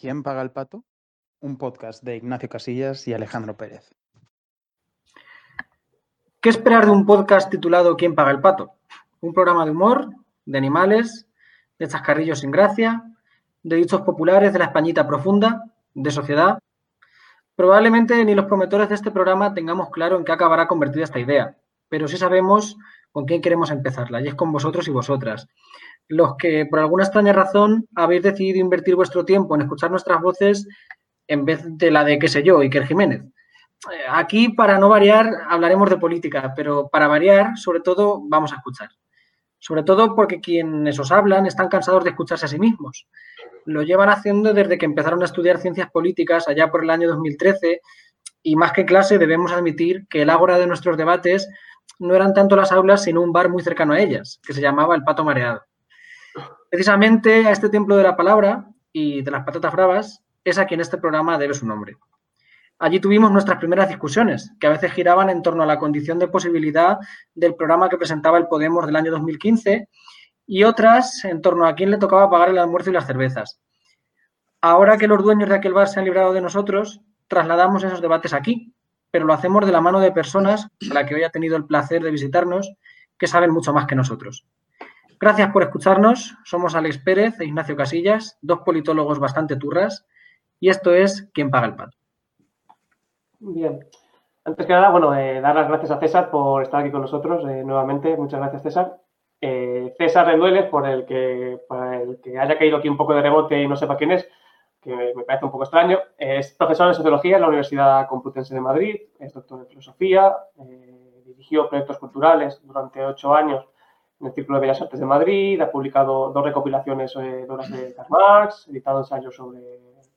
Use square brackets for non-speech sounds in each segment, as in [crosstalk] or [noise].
¿Quién paga el pato? Un podcast de Ignacio Casillas y Alejandro Pérez. ¿Qué esperar de un podcast titulado ¿Quién paga el pato? Un programa de humor, de animales, de chascarrillos sin gracia, de dichos populares de la Españita profunda, de sociedad. Probablemente ni los promotores de este programa tengamos claro en qué acabará convertida esta idea, pero sí sabemos con quién queremos empezarla, y es con vosotros y vosotras los que por alguna extraña razón habéis decidido invertir vuestro tiempo en escuchar nuestras voces en vez de la de, qué sé yo, Iker Jiménez. Eh, aquí, para no variar, hablaremos de política, pero para variar, sobre todo, vamos a escuchar. Sobre todo porque quienes os hablan están cansados de escucharse a sí mismos. Lo llevan haciendo desde que empezaron a estudiar ciencias políticas allá por el año 2013 y más que clase debemos admitir que el ágora de nuestros debates no eran tanto las aulas sino un bar muy cercano a ellas, que se llamaba El Pato Mareado. Precisamente a este templo de la palabra y de las patatas bravas es a quien este programa debe su nombre. Allí tuvimos nuestras primeras discusiones, que a veces giraban en torno a la condición de posibilidad del programa que presentaba el Podemos del año 2015 y otras en torno a quién le tocaba pagar el almuerzo y las cervezas. Ahora que los dueños de aquel bar se han librado de nosotros, trasladamos esos debates aquí, pero lo hacemos de la mano de personas a las que hoy ha tenido el placer de visitarnos, que saben mucho más que nosotros. Gracias por escucharnos. Somos Alex Pérez e Ignacio Casillas, dos politólogos bastante turras, y esto es ¿Quién paga el pato? Bien. Antes que nada, bueno, eh, dar las gracias a César por estar aquí con nosotros eh, nuevamente. Muchas gracias, César. Eh, César Rendueles, por el, que, el que haya caído aquí un poco de rebote y no sepa quién es, me parece un poco extraño, es profesor de Sociología en la Universidad Complutense de Madrid, es doctor en Filosofía, dirigió proyectos culturales durante ocho años en el Círculo de Bellas Artes de Madrid, ha publicado dos recopilaciones de obras de Karl Marx, editado ensayos sobre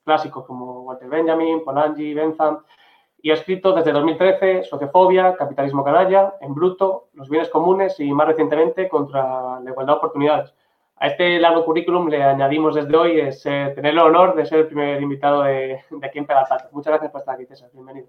clásicos como Walter Benjamin, Polanyi, Bentham, y ha escrito desde 2013 Sociofobia, Capitalismo Canalla, En Bruto, Los Bienes Comunes y más recientemente contra la igualdad de oportunidades. A este largo currículum le añadimos desde hoy es, tener el honor de ser el primer invitado de, de aquí en Pedazal. Muchas gracias por estar aquí, César. Bienvenido.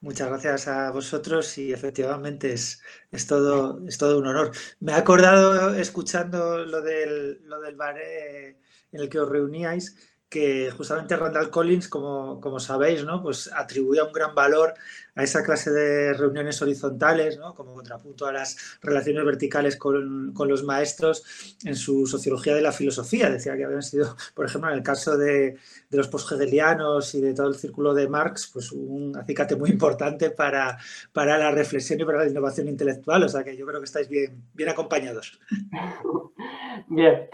Muchas gracias a vosotros y efectivamente es, es, todo, es todo un honor. Me he acordado escuchando lo del, lo del bar en el que os reuníais que justamente Randall Collins, como, como, sabéis, ¿no? pues atribuía un gran valor a esa clase de reuniones horizontales, ¿no? como contrapunto a las relaciones verticales con, con, los maestros en su sociología de la filosofía. Decía que habían sido, por ejemplo, en el caso de, de los posthegelianos y de todo el círculo de Marx, pues un acicate muy importante para, para la reflexión y para la innovación intelectual. O sea que yo creo que estáis bien, bien acompañados. [laughs] Bien.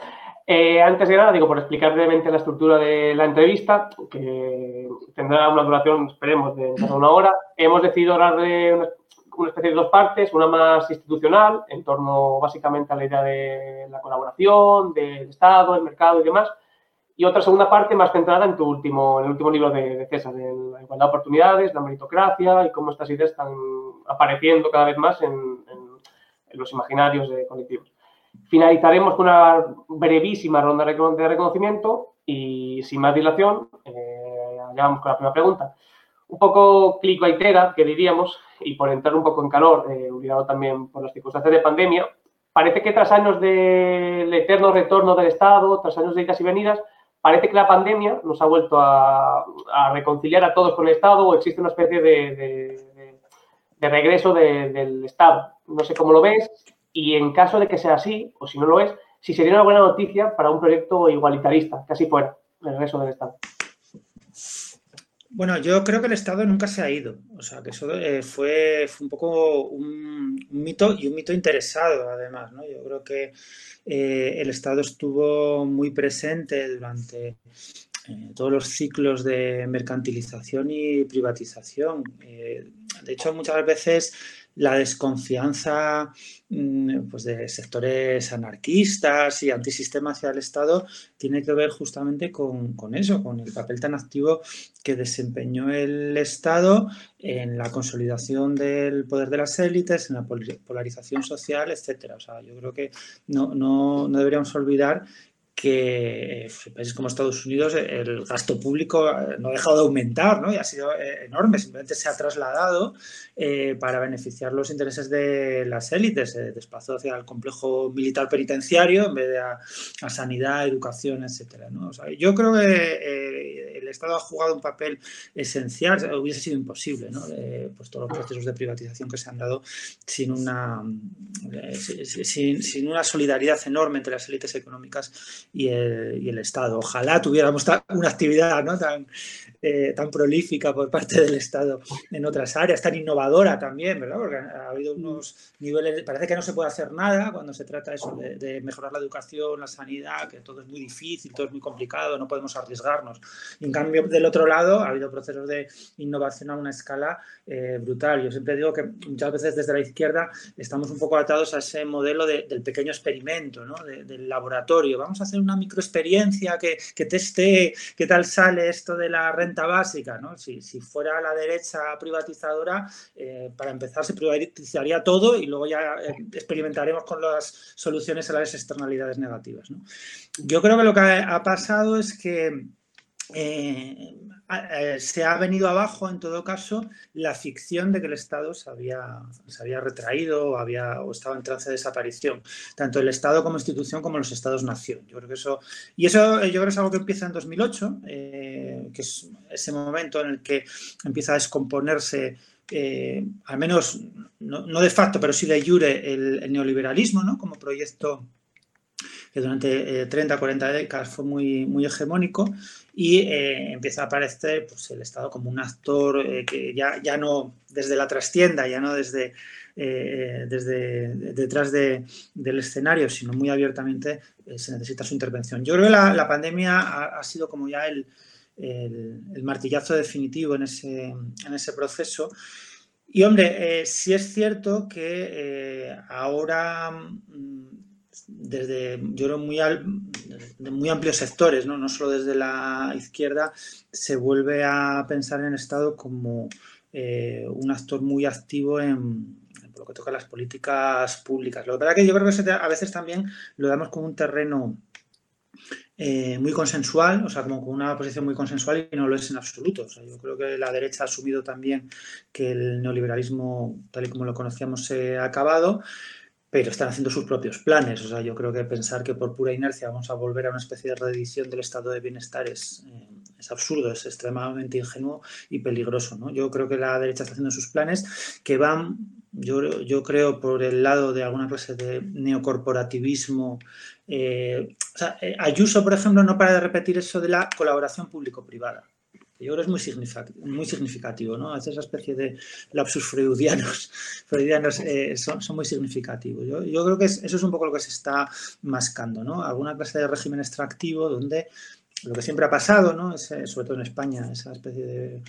Eh, antes de nada, digo, por explicar brevemente la estructura de la entrevista, que tendrá una duración, esperemos, de una hora, hemos decidido hablar de una, especie de dos partes, una más institucional, en torno básicamente a la idea de la colaboración, del Estado, el mercado y demás, y otra segunda parte más centrada en tu último, en el último libro de, de César, en la igualdad de oportunidades, la meritocracia y cómo estas ideas están apareciendo cada vez más en, en, en los imaginarios de colectivos. Finalizaremos con una brevísima ronda de reconocimiento y sin más dilación, eh, ya vamos con la primera pregunta. Un poco clickbaitera, que diríamos, y por entrar un poco en calor, eh, obligado también por las circunstancias de pandemia, parece que tras años del eterno retorno del Estado, tras años de idas y venidas, parece que la pandemia nos ha vuelto a, reconciliar a todos con el Estado o existe una especie de, de regreso del Estado. No sé cómo lo ves, y en caso de que sea así, o si no lo es, si sería una buena noticia para un proyecto igualitarista, que así fuera, el resto del Estado. Bueno, yo creo que el Estado nunca se ha ido. O sea, que eso eh, fue, un poco un, mito y un mito interesado, además. ¿no? Yo creo que eh, el Estado estuvo muy presente durante eh, todos los ciclos de mercantilización y privatización. De hecho, muchas veces la desconfianza mm, pues, de sectores anarquistas y antisistema hacia el Estado tiene que ver justamente con, con, eso, con el papel tan activo que desempeñó el Estado en la consolidación del poder de las élites, en la polarización social, etc. O sea, yo creo que no, no, no deberíamos olvidar que en países como Estados Unidos el gasto público eh, no ha dejado de aumentar ¿no? y ha sido eh, enorme, simplemente se ha trasladado eh, para beneficiar los intereses de las élites, se desplazó hacia el complejo militar penitenciario en vez de a, sanidad, educación, etc. ¿no? O sea, yo creo que eh, Estado ha jugado un papel esencial, hubiese sido imposible, ¿no? pues todos los procesos de privatización que se han dado sin una, sin, una solidaridad enorme entre las élites económicas y el, Estado. Ojalá tuviéramos una actividad ¿no? tan, tan prolífica por parte del Estado en otras áreas, tan innovadora también, ¿verdad? Porque ha habido unos niveles, parece que no se puede hacer nada cuando se trata eso de, mejorar la educación, la sanidad, que todo es muy difícil, todo es muy complicado, no podemos arriesgarnos. en cambio, del otro lado, ha habido procesos de innovación a una escala eh, brutal. Yo siempre digo que muchas veces desde la izquierda estamos un poco atados a ese modelo del pequeño experimento, ¿no? del laboratorio. Vamos a hacer una microexperiencia que, que teste qué tal sale esto de la renta básica. ¿no? Si, si fuera la derecha privatizadora, eh, para empezar se privatizaría todo y luego ya eh, experimentaremos con las soluciones a las externalidades negativas. Yo creo que lo que ha pasado es que eh, se ha venido abajo, en todo caso, la ficción de que el Estado se había, se había retraído o, había, o estaba en trance de desaparición, tanto el Estado como institución como los Estados-nación. Yo creo que eso, y eso yo creo que es algo que empieza en 2008, que es ese momento en el que empieza a descomponerse eh, al menos no, de facto, pero sí de jure, el, neoliberalismo, ¿no? Como proyecto que durante 30, eh, 40 décadas fue muy, muy hegemónico y eh, empieza a aparecer pues, el Estado como un actor que ya, ya no desde la trastienda, ya no desde, desde detrás del escenario, sino muy abiertamente se necesita su intervención. Yo creo que la, pandemia ha, sido como ya el, el, martillazo definitivo en ese, en ese proceso. Y hombre, eh, sí es cierto que eh, ahora, mm, desde yo creo muy, de muy amplios sectores, ¿no? no solo desde la izquierda, se vuelve a pensar en el Estado como eh, un actor muy activo en, lo que toca las políticas públicas. Lo que pasa es que yo creo que a veces también lo damos como un terreno eh, muy consensual, o sea, como con una posición muy consensual y no lo es en absoluto. Yo creo que la derecha ha asumido también que el neoliberalismo, tal y como lo conocíamos, se ha acabado, pero están haciendo sus propios planes. O sea, yo creo que pensar que por pura inercia vamos a volver a una especie de reedición del estado de bienestar es, eh, es absurdo, es extremadamente ingenuo y peligroso. ¿no? Yo creo que la derecha está haciendo sus planes que van yo, yo, creo por el lado de alguna clase de neocorporativismo eh, eh, Ayuso, por ejemplo, no para de repetir eso de la colaboración público-privada. Yo creo que es muy significativo, ¿no? Esa especie de lapsus freudianos, [laughs] freudianos eh, son, muy significativos. Yo, creo que eso es un poco lo que se está mascando, ¿no? Alguna clase de régimen extractivo donde lo que siempre ha pasado, ¿no? sobre todo en España, esa especie de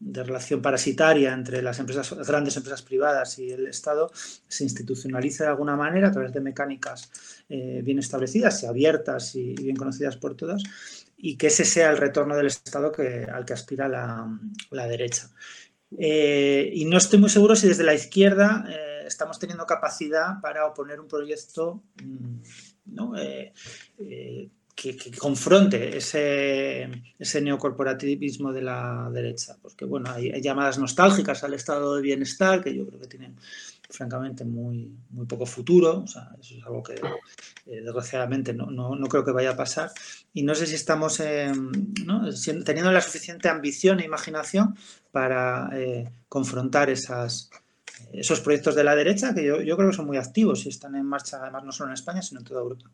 de relación parasitaria entre las empresas, grandes empresas privadas y el Estado se institucionaliza de alguna manera a través de mecánicas eh, bien establecidas y abiertas y, bien conocidas por todos, y que ese sea el retorno del Estado que, al que aspira la, derecha. Eh, y no estoy muy seguro si desde la izquierda eh, estamos teniendo capacidad para oponer un proyecto mm, ¿no? Que, confronte ese, ese, neocorporativismo de la derecha. Porque, bueno, hay, llamadas nostálgicas al estado de bienestar que yo creo que tienen, francamente, muy, muy poco futuro. O sea, eso es algo que, eh, desgraciadamente, no, no, no, creo que vaya a pasar. Y no sé si estamos teniendo la suficiente ambición e imaginación para eh, confrontar esas, esos proyectos de la derecha, que yo, yo creo que son muy activos y están en marcha, además, no solo en España, sino en toda Europa.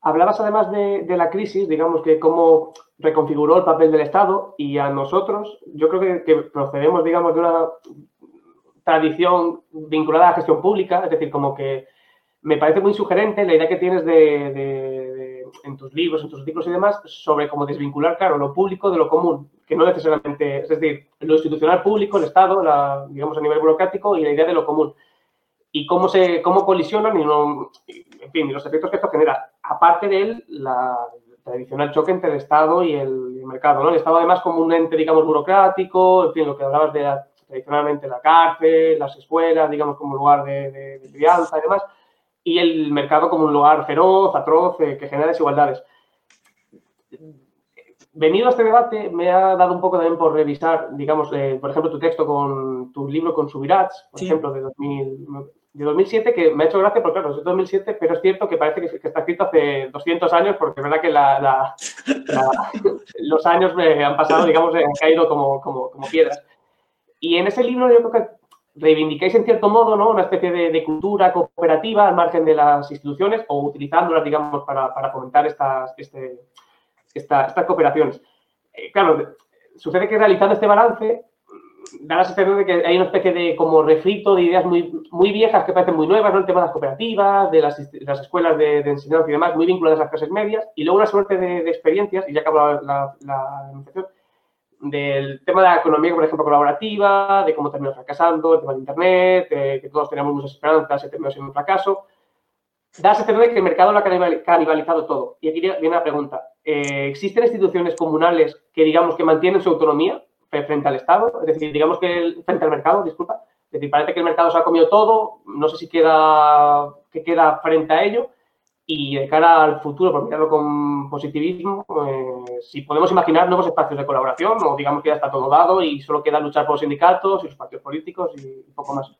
Hablabas además de, la crisis, digamos que cómo reconfiguró el papel del Estado y a nosotros, yo creo que, procedemos, digamos, de una tradición vinculada a la gestión pública, es decir, como que me parece muy sugerente la idea que tienes de, en tus libros, en tus artículos y demás, sobre cómo desvincular, claro, lo público de lo común, que no necesariamente, es decir, lo institucional público, el Estado, la, digamos, a nivel burocrático y la idea de lo común. Y cómo se cómo colisionan y no, en fin, los efectos que esto genera. Aparte de él, tradicional choque entre el Estado y el, mercado, ¿no? El Estado además como un ente, digamos, burocrático, en fin, lo que hablabas de tradicionalmente la cárcel, las escuelas, digamos, como lugar de, crianza y demás, y el mercado como un lugar feroz, atroz, eh, que genera desigualdades. Venido a este debate, me ha dado un poco también por revisar, digamos, eh, por ejemplo, tu texto con tu libro con Subirats, por ejemplo, de 2000, de 2007 que me ha hecho gracia porque, claro, es de 2007, pero es cierto que parece que, está escrito hace 200 años porque es verdad que [laughs] los años me han pasado, digamos, han caído como, como, como, piedras. Y en ese libro yo creo que reivindicáis en cierto modo ¿no? una especie de, cultura cooperativa al margen de las instituciones o utilizándolas, digamos, para, para fomentar estas, este, estas cooperaciones. Eh, claro, sucede que realizando este balance da la sensación de que hay una especie de como refrito de ideas muy, muy viejas que parecen muy nuevas, ¿no? El tema de las cooperativas, de las, las escuelas de, enseñanza y demás, muy vinculadas a las clases medias, y luego una suerte de, experiencias, y ya acabo la, la del tema de la economía, por ejemplo, colaborativa, de cómo terminó fracasando, el tema de Internet, que todos teníamos muchas esperanzas y terminó siendo un fracaso. Da la sensación de que el mercado lo ha canibalizado todo. Y aquí viene la pregunta. Eh, ¿Existen instituciones comunales que, digamos, que mantienen su autonomía frente al Estado? Es decir, digamos que frente al mercado, disculpa. Es decir, parece que el mercado se ha comido todo. No sé si queda, qué queda frente a ello. Y de cara al futuro, por mirarlo con positivismo, eh, si podemos imaginar nuevos espacios de colaboración o digamos que ya está todo dado y solo queda luchar por los sindicatos y los partidos políticos y poco más.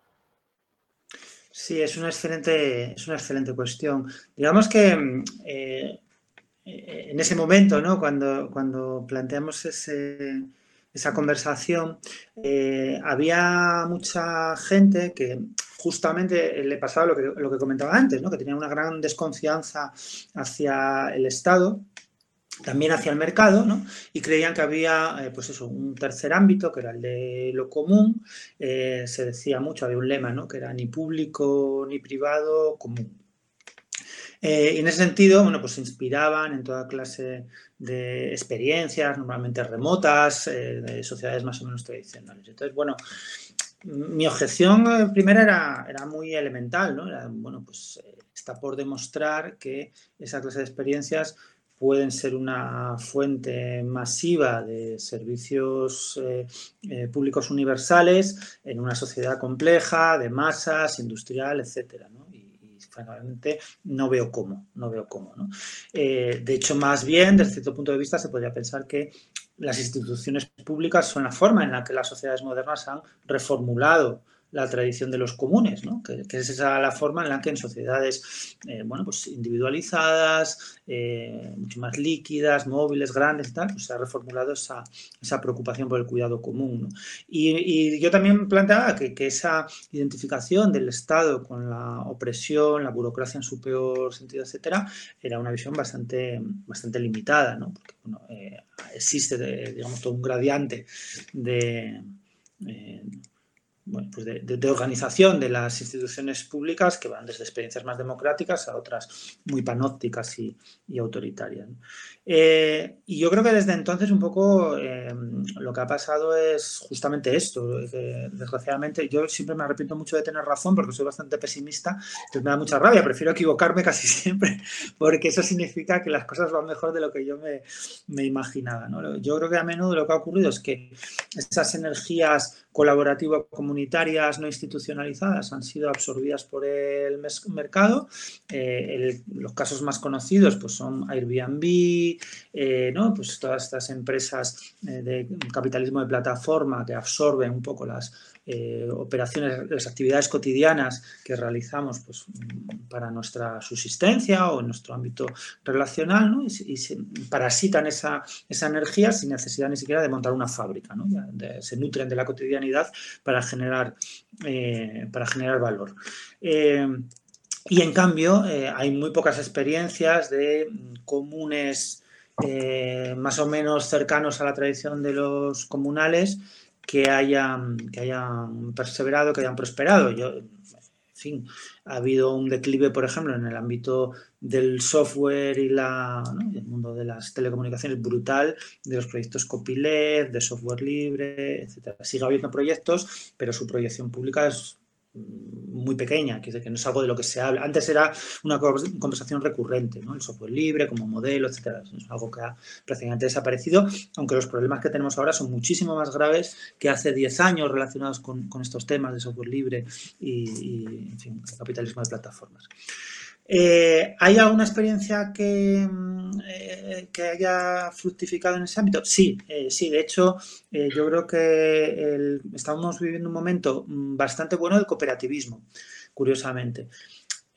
Sí, es una excelente, es una excelente cuestión. Digamos que eh, en ese momento, ¿no? cuando, cuando planteamos esa conversación, eh, había mucha gente que justamente le pasaba lo que, lo que comentaba antes, ¿no? que tenía una gran desconfianza hacia el Estado, también hacia el mercado, ¿no? y creían que había eh, pues eso, un tercer ámbito, que era el de lo común, eh, se decía mucho, había un lema, ¿no? que era ni público ni privado común. Eh, y en ese sentido, bueno, pues se inspiraban en toda clase de experiencias, normalmente remotas, de sociedades más o menos tradicionales. Entonces, bueno, mi objeción primera era, era muy elemental, ¿no? Bueno, pues está por demostrar que esa clase de experiencias pueden ser una fuente masiva de servicios eh, públicos universales en una sociedad compleja, de masas, industrial, etcétera. Y, y, francamente no veo cómo, no veo cómo, ¿no? de hecho, más bien, desde cierto punto de vista, se podría pensar que las instituciones públicas son la forma en la que las sociedades modernas han reformulado la tradición de los comunes, ¿no? que, es esa la forma en la que en sociedades eh, bueno, pues individualizadas, eh, mucho más líquidas, móviles, grandes, tal, pues se ha reformulado esa, esa preocupación por el cuidado común. Y, yo también planteaba que, que, esa identificación del Estado con la opresión, la burocracia en su peor sentido, etcétera, era una visión bastante, bastante limitada, ¿no? porque bueno, eh, existe, digamos, todo un gradiente de bueno, pues de, organización de las instituciones públicas que van desde experiencias más democráticas a otras muy panópticas y, autoritarias. Eh, y yo creo que desde entonces un poco eh, lo que ha pasado es justamente esto. Desgraciadamente yo siempre me arrepiento mucho de tener razón porque soy bastante pesimista, entonces me da mucha rabia, prefiero equivocarme casi [laughs] siempre porque eso significa que las cosas van mejor de lo que yo me, me imaginaba. ¿no? Yo creo que a menudo lo que ha ocurrido es que esas energías colaborativas comunitarias no institucionalizadas han sido absorbidas por el mercado. Eh, los casos más conocidos pues, son Airbnb, eh, ¿no? pues todas estas empresas eh, de capitalismo de plataforma que absorben un poco las eh, operaciones, las actividades cotidianas que realizamos pues, para nuestra subsistencia o en nuestro ámbito relacional ¿no? y, se parasitan esa, esa, energía sin necesidad ni siquiera de montar una fábrica. ¿no? se nutren de la cotidianidad para generar, eh, para generar valor. Eh, y en cambio hay muy pocas experiencias de comunes más o menos cercanos a la tradición de los comunales que hayan, que hayan perseverado, que hayan prosperado. Yo, en fin, ha habido un declive, por ejemplo, en el ámbito del software y la, el mundo de las telecomunicaciones brutal, de los proyectos copyleft, de software libre, etc. Sigue habiendo proyectos, pero su proyección pública es muy pequeña, que, no es algo de lo que se habla. Antes era una conversación recurrente, ¿no? el software libre como modelo, etcétera. Es algo que ha prácticamente desaparecido, aunque los problemas que tenemos ahora son muchísimo más graves que hace 10 años relacionados con, estos temas de software libre y, el capitalismo de plataformas. Eh, ¿Hay alguna experiencia que, mm, eh, que, haya fructificado en ese ámbito? Sí, eh, sí. De hecho, yo creo que estamos viviendo un momento mm, bastante bueno del cooperativismo. curiosamente.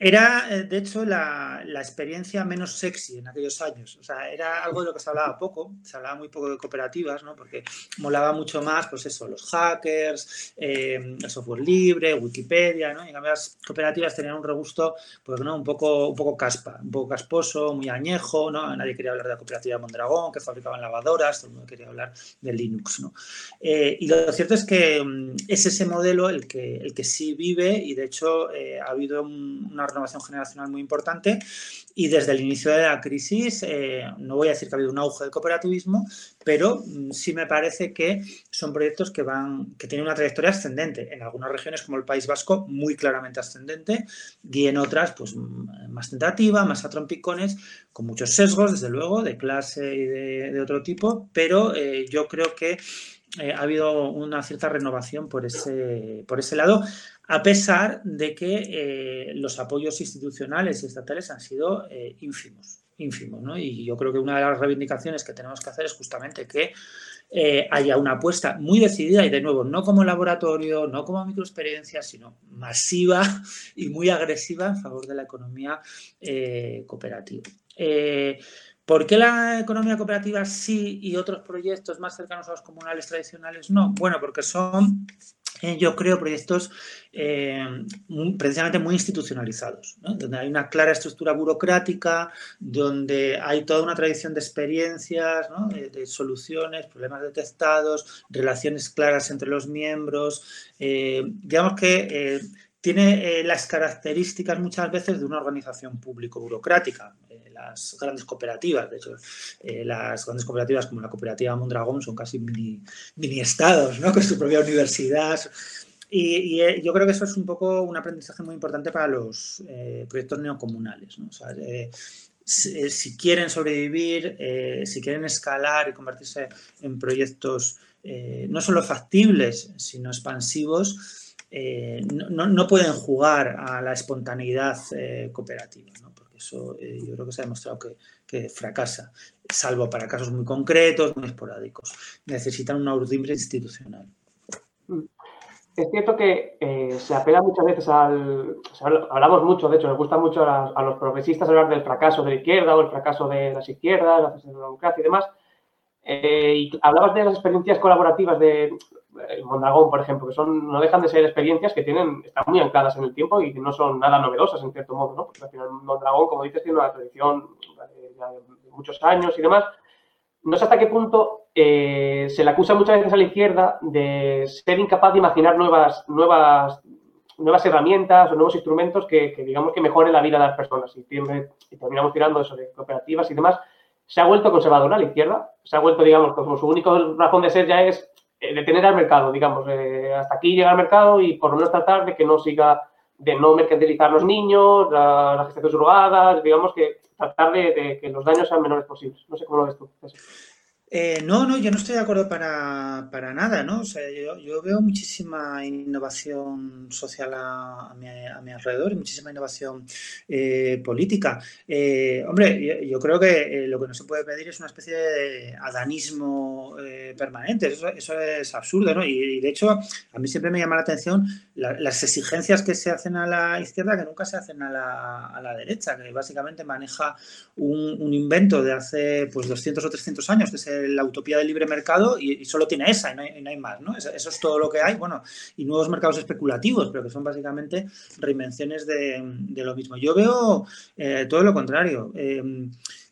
Era, eh, de hecho, la, experiencia menos sexy en aquellos años. O sea, era algo de lo que se hablaba poco, se hablaba muy poco de cooperativas, ¿no? Porque molaba mucho más, pues eso, los hackers, eh, el software libre, Wikipedia, ¿no? Y en cambio las cooperativas tenían un regusto, pues, ¿no? Un poco, un poco caspa, un poco casposo, muy añejo, ¿no? Nadie quería hablar de la cooperativa Mondragón, que fabricaban lavadoras, todo el mundo quería hablar de Linux, ¿no? Eh, y lo cierto es que mm, es ese modelo el que, el que sí vive y, de hecho, ha habido una renovación generacional muy importante y desde el inicio de la crisis, eh, no voy a decir que ha habido un auge del cooperativismo, pero mm, sí me parece que son proyectos que, van, que tienen una trayectoria ascendente. En algunas regiones como el País Vasco, muy claramente ascendente, y en otras, pues mm, más tentativa, más a trompicones, con muchos sesgos, desde luego, de clase y de, otro tipo, pero eh, yo creo que eh, ha habido una cierta renovación por ese, por ese lado, a pesar de que eh, los apoyos institucionales y estatales han sido eh, ínfimos, ínfimos, ¿no? Y yo creo que una de las reivindicaciones que tenemos que hacer es justamente que haya una apuesta muy decidida y de nuevo, no como laboratorio, no como microexperiencia, sino masiva y muy agresiva en favor de la economía cooperativa. ¿Por qué la economía cooperativa sí y otros proyectos más cercanos a los comunales tradicionales no? Bueno, porque son eh, yo creo proyectos eh, precisamente muy institucionalizados, donde hay una clara estructura burocrática, donde hay toda una tradición de experiencias, de, soluciones, problemas detectados, relaciones claras entre los miembros. Eh, digamos que tiene las características muchas veces de una organización público-burocrática las grandes cooperativas. De hecho, eh, las grandes cooperativas como la cooperativa Mondragón son casi mini, estados, ¿no? [laughs] Con su propia universidad. Y, eh, yo creo que eso es un poco un aprendizaje muy importante para los eh, proyectos neocomunales. si, quieren sobrevivir, si quieren escalar y convertirse en proyectos no solo factibles, sino expansivos, no, no, pueden jugar a la espontaneidad cooperativa. ¿no? Eso eh, yo creo que se ha demostrado que, fracasa, salvo para casos muy concretos, muy esporádicos. Necesitan una urdimbre institucional. Es cierto que eh, se apela muchas veces al. hablamos mucho, de hecho, nos gusta mucho a, los progresistas hablar del fracaso de la izquierda o el fracaso de las izquierdas, la democracia y demás. Eh, y hablabas de las experiencias colaborativas de, Mondragón, por ejemplo, que son, no dejan de ser experiencias que tienen, están muy ancladas en el tiempo y que no son nada novedosas en cierto modo, ¿no? Porque al final Mondragón, como dices, tiene una tradición de, muchos años y demás. No sé hasta qué punto eh, se le acusa muchas veces a la izquierda de ser incapaz de imaginar nuevas, nuevas, nuevas herramientas o nuevos instrumentos que, digamos que mejoren la vida de las personas. Y, y terminamos tirando eso de cooperativas y demás. Se ha vuelto conservadora la izquierda, se ha vuelto, digamos, como su único razón de ser ya es eh, detener al mercado, digamos, eh, hasta aquí llega al mercado y por lo menos tratar de que no siga, de no mercantilizar los niños, la, la gestación surrogada, digamos que tratar de, que los daños sean menores posibles. No sé cómo lo ves tú. Eh, no, no, yo no estoy de acuerdo para, para nada, ¿no? O sea, yo, veo muchísima innovación social a, mi, a mi, alrededor y muchísima innovación eh, política. Eh, hombre, yo, creo que lo que no se puede pedir es una especie de adanismo permanente. Eso, es absurdo, ¿no? Y, de hecho, a mí siempre me llama la atención las exigencias que se hacen a la izquierda que nunca se hacen a la, a la derecha, que básicamente maneja un, un, invento de hace pues 200 o 300 años, que es la utopía del libre mercado y, solo tiene esa y no hay, más, ¿no? Eso, es todo lo que hay, bueno, y nuevos mercados especulativos, pero que son básicamente reinvenciones de, lo mismo. Yo veo eh, todo lo contrario. Eh,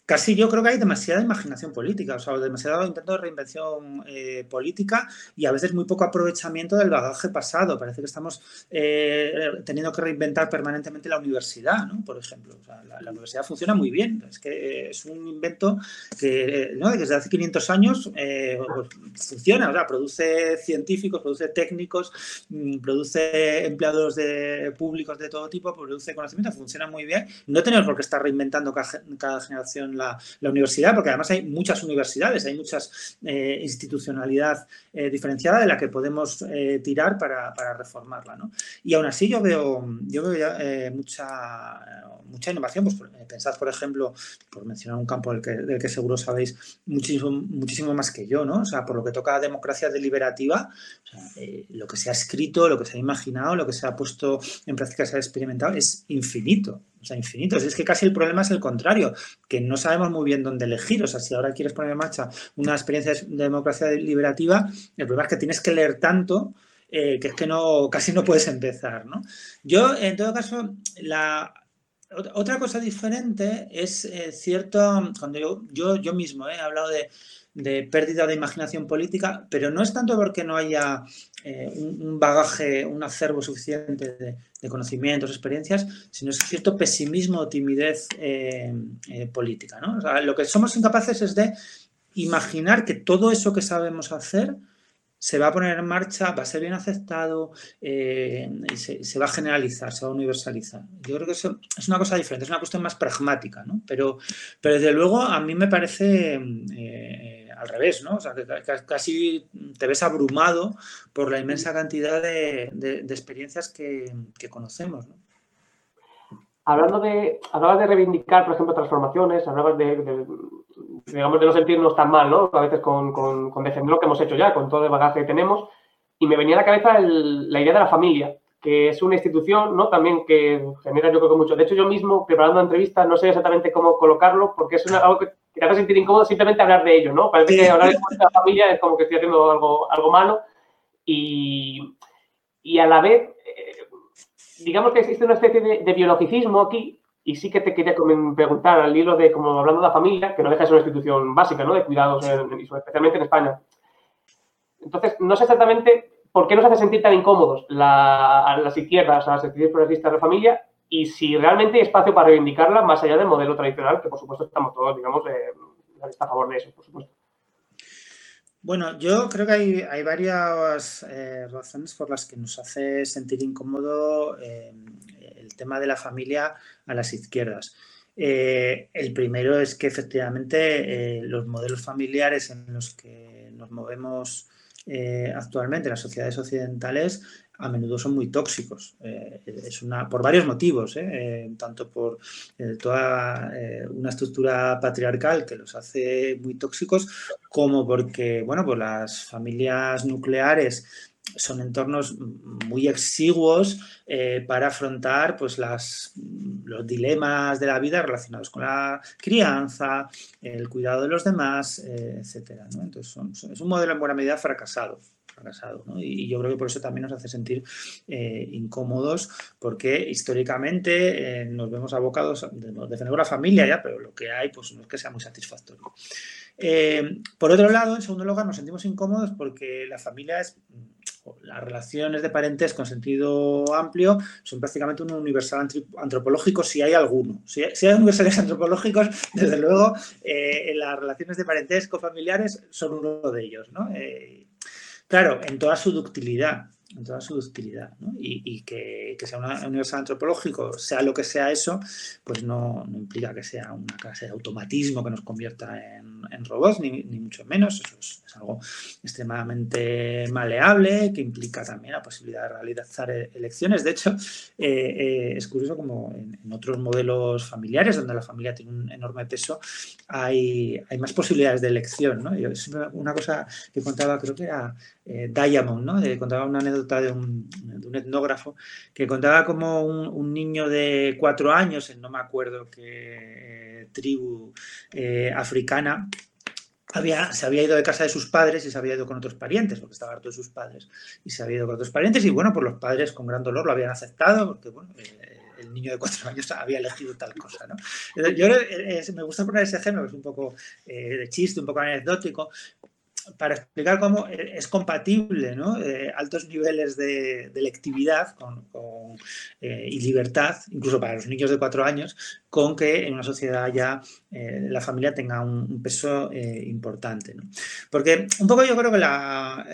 casi yo creo que hay demasiada imaginación política, o sea, demasiado intento de reinvención eh, política y a veces muy poco aprovechamiento del bagaje pasado. Parece que estamos eh, teniendo que reinventar permanentemente la universidad, ¿no? Por ejemplo. la, universidad funciona muy bien, es que es un invento que desde hace 500 años eh, pues, funciona, o sea, produce científicos, produce técnicos, mm, produce empleados de, públicos de todo tipo, produce conocimiento, funciona muy bien. No tenemos por qué estar reinventando cada generación la, universidad, porque además hay muchas universidades, hay muchas eh, institucionalidad eh, diferenciada de la que podemos eh, tirar para, reformarla. ¿no? Y aún así yo veo, yo veo mucha, mucha innovación. Pues, pensad, por ejemplo, por mencionar un campo del que, seguro sabéis muchísimo, muchísimo más que yo, ¿no? O sea, por lo que toca a democracia deliberativa, lo que se ha escrito, lo que se ha imaginado, lo que se ha puesto en práctica, se ha experimentado, es infinito. O sea, infinitos. Es que casi el problema es el contrario, que no sabemos muy bien dónde elegir. O sea, si ahora quieres poner en marcha una experiencia de democracia deliberativa, el problema es que tienes que leer tanto eh, que es que no, casi no puedes empezar, ¿no? Yo, en todo caso, la, otra cosa diferente es eh, cierto, cuando yo, yo, yo mismo eh, he hablado de, de pérdida de imaginación política, pero no es tanto porque no haya eh, un, bagaje, un acervo suficiente de, conocimientos, experiencias, sino es cierto pesimismo o timidez política. ¿no? lo que somos incapaces es de imaginar que todo eso que sabemos hacer se va a poner en marcha, va a ser bien aceptado y se, va a generalizar, se va a universalizar. Yo creo que eso es una cosa diferente, es una cuestión más pragmática, ¿no? Pero, pero desde luego a mí me parece al revés, ¿no? O sea, que casi te ves abrumado por la inmensa cantidad de, experiencias que, conocemos, ¿no? Hablando de, hablabas de reivindicar, por ejemplo, transformaciones, hablabas de, digamos, de no sentirnos tan mal, ¿no? A veces con, con, defender lo que hemos hecho ya, con todo el bagaje que tenemos. Y me venía a la cabeza la idea de la familia, que es una institución, ¿no? También que genera yo creo que mucho. De hecho, yo mismo, preparando la entrevista, no sé exactamente cómo colocarlo, porque es algo que te hace sentir incómodo simplemente hablar de ello, ¿no? Parece que hablar de la familia es como que estoy haciendo algo, algo malo y, y a la vez, eh, digamos que existe una especie de, biologicismo aquí y sí que te quería preguntar al hilo de, como hablando de la familia, que no deja de ser una institución básica, ¿no? De cuidados, especialmente en España. Entonces, no sé exactamente por qué nos hace sentir tan incómodos a las izquierdas, a las actividades progresistas de la familia y si realmente hay espacio para reivindicarla más allá del modelo tradicional, que por supuesto estamos todos, digamos, eh, a favor de eso, por supuesto. Bueno, yo creo que hay, hay varias eh, razones por las que nos hace sentir incómodo eh, el tema de la familia a las izquierdas. el primero es que efectivamente los modelos familiares en los que nos movemos actualmente, las sociedades occidentales, a menudo son muy tóxicos. Eh, es una, por varios motivos, ¿eh? Eh, tanto por toda una estructura patriarcal que los hace muy tóxicos, como porque, bueno, pues las familias nucleares son entornos muy exiguos para afrontar pues, los dilemas de la vida relacionados con la crianza, el cuidado de los demás, etc. Entonces, es un modelo en buena medida fracasado fracasado. Y, yo creo que por eso también nos hace sentir eh, incómodos, porque históricamente eh, nos vemos abocados, a, defender la familia ya, pero lo que hay pues no es que sea muy satisfactorio. Eh, por otro lado, en segundo lugar, nos sentimos incómodos porque la familia es las relaciones de parentesco en sentido amplio son prácticamente un universal antropológico si hay alguno. Si, hay universales [laughs] antropológicos, desde luego, las relaciones de parentesco familiares son uno de ellos. ¿no? Claro, en toda su ductilidad, en toda su ductilidad, ¿no? y, que, sea un universal antropológico, sea lo que sea eso, pues no, implica que sea una clase de automatismo que nos convierta en, robots, ni, mucho menos, eso es, algo extremadamente maleable, que implica también la posibilidad de realizar e, elecciones. De hecho, eh, eh, es curioso como en, otros modelos familiares, donde la familia tiene un enorme peso, hay, hay más posibilidades de elección. ¿no? es una cosa que contaba, creo que era eh, Diamond, ¿no? contaba una anécdota de un, etnógrafo que contaba como un, niño de cuatro años, en no me acuerdo qué eh, tribu eh, africana, había, se había ido de casa de sus padres y se había ido con otros parientes, porque estaba harto de sus padres, y se había ido con otros parientes, y bueno, pues los padres con gran dolor lo habían aceptado, porque bueno, el niño de cuatro años había elegido tal cosa. ¿no? Yo me gusta poner ese ejemplo, que es un poco de chiste, un poco anecdótico, para explicar cómo es compatible ¿no? Eh, altos niveles de, de lectividad eh, y libertad, incluso para los niños de cuatro años, con que en una sociedad ya eh, la familia tenga un, peso importante. ¿no? Porque un poco yo creo que la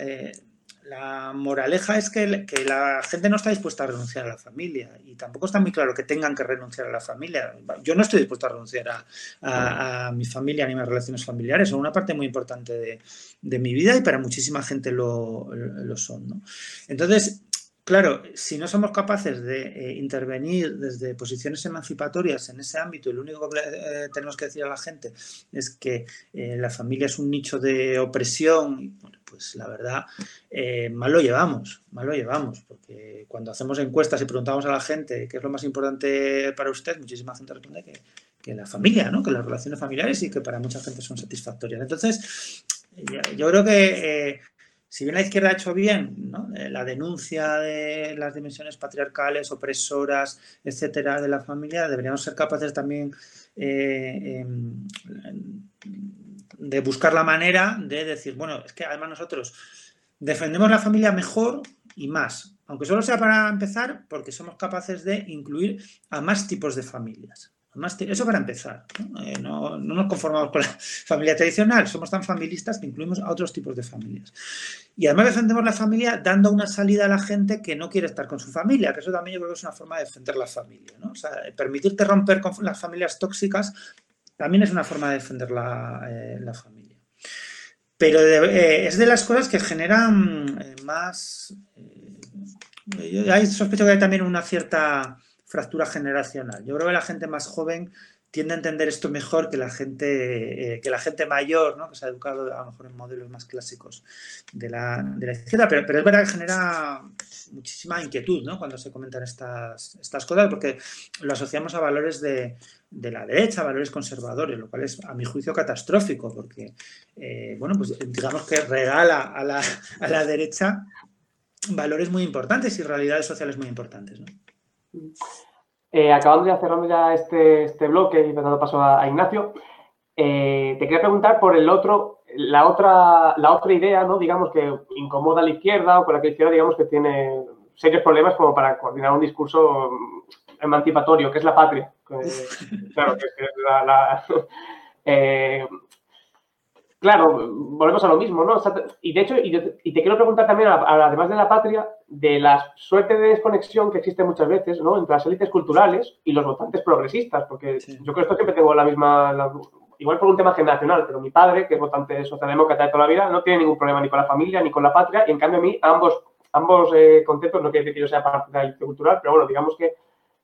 la moraleja es que, la gente no está dispuesta a renunciar a la familia y tampoco está muy claro que tengan que renunciar a la familia. Yo no estoy dispuesto a renunciar a, mi familia ni a mis relaciones familiares, son una parte muy importante de, de mi vida y para muchísima gente lo, lo son. ¿no? Entonces, Claro, si no somos capaces de eh, intervenir desde posiciones emancipatorias en ese ámbito y lo único que eh, tenemos que decir a la gente es que eh, la familia es un nicho de opresión, bueno, pues la verdad, mal lo llevamos, mal lo llevamos, porque cuando hacemos encuestas y preguntamos a la gente qué es lo más importante para usted, muchísima gente responde que, la familia, ¿no? que las relaciones familiares y que para mucha gente son satisfactorias. Entonces, yo creo que si bien la izquierda ha hecho bien. Eh, la denuncia de las dimensiones patriarcales, opresoras, etcétera, de la familia, deberíamos ser capaces también eh, eh, de buscar la manera de decir, bueno, es que además nosotros defendemos la familia mejor y más, aunque solo sea para empezar, porque somos capaces de incluir a más tipos de familias. Eso para empezar. ¿no? Eh, no, no, nos conformamos con la [laughs] familia tradicional, somos tan familistas que incluimos a otros tipos de familias. Y además defendemos la familia dando una salida a la gente que no quiere estar con su familia, que eso también yo creo que es una forma de defender la familia. ¿no? Permitirte romper con las familias tóxicas también es una forma de defender la, eh, la familia. Pero de, eh, es de las cosas que generan más... Hay sospecho que hay también una cierta fractura generacional. Yo creo que la gente más joven tiende a entender esto mejor que la gente, eh, que la gente mayor, ¿no? que se ha educado a lo mejor en modelos más clásicos de la, de izquierda, pero, pero, es verdad que genera muchísima inquietud ¿no? cuando se comentan estas, estas cosas, porque lo asociamos a valores de, de, la derecha, valores conservadores, lo cual es a mi juicio catastrófico, porque eh, bueno, pues digamos que regala a la, a la derecha valores muy importantes y realidades sociales muy importantes. ¿no? Eh, acabando ya cerrando ya este, este bloque y dando paso a, a Ignacio, eh, te quería preguntar por el otro, la otra, la otra idea, ¿no? Digamos que incomoda a la izquierda o con la que la izquierda, digamos que tiene serios problemas como para coordinar un discurso emancipatorio, que es la patria. [laughs] Claro, que es la, la [laughs] eh, claro, volvemos a lo mismo, ¿no? Y de hecho, y, y te quiero preguntar también, además de la patria, de la suerte de desconexión que existe muchas veces, ¿no? Entre las élites culturales y los votantes progresistas, porque sí. yo creo que esto siempre tengo la misma, la, igual por un tema generacional, pero mi padre, que es votante socialdemócrata de toda la vida, no tiene ningún problema ni con la familia ni con la patria, y en cambio a mí ambos, ambos eh, conceptos, no quiere decir que yo sea parte de la élite cultural, pero bueno, digamos que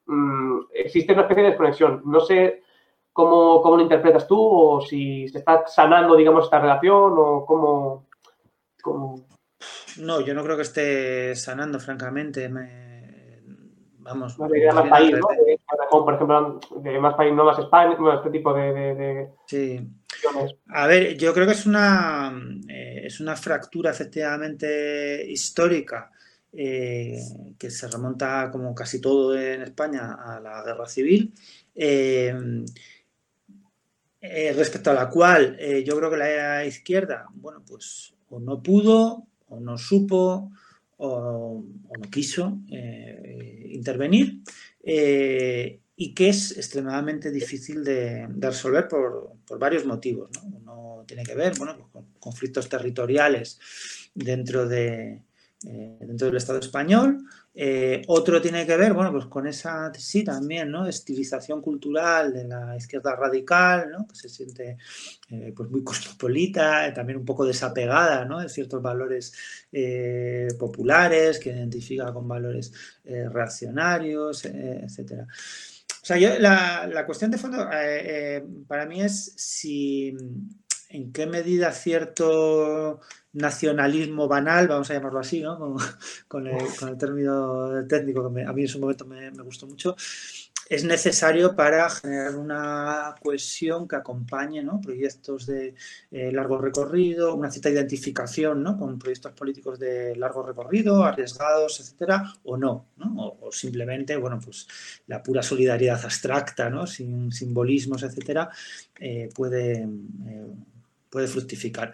mmm, existe una especie de desconexión. No sé ¿Cómo, ¿Cómo, lo interpretas tú? ¿O si se está sanando, digamos, esta relación? ¿O cómo, cómo... No, yo no creo que esté sanando, francamente. Me... Vamos. Idea más país, ¿no? De, por ejemplo, de más país, no más España, bueno, este tipo de. de, de... Sí. A ver, yo creo que es una, eh, es una fractura efectivamente histórica. Eh, que se remonta como casi todo en España a la guerra civil. Eh, eh, respecto a la cual eh, yo creo que la izquierda, bueno, pues o no pudo, o no supo, o, no quiso eh, intervenir, y que es extremadamente difícil de, de resolver por, por, varios motivos. ¿no? Uno tiene que ver bueno, pues con conflictos territoriales dentro, de, dentro del Estado español, eh, otro tiene que ver, bueno, pues con esa, sí, también, ¿no? Estilización cultural de la izquierda radical, ¿no? Que se siente, eh, pues, muy cosmopolita, eh, también un poco desapegada, ¿no? De ciertos valores eh, populares, que identifica con valores eh, reaccionarios, etcétera. O sea, yo, la, la, cuestión de fondo para mí es si, en qué medida cierto nacionalismo banal, vamos a llamarlo así, ¿no? con, [laughs] con, el, con, el, término técnico que me, a mí en su momento me, me, gustó mucho, es necesario para generar una cohesión que acompañe ¿no? proyectos de eh, largo recorrido, una cierta identificación ¿no? con proyectos políticos de largo recorrido, arriesgados, etcétera, o no, ¿no? O, o, simplemente, bueno, pues la pura solidaridad abstracta, ¿no? sin simbolismos, etcétera, eh, puede, eh, puede fructificar.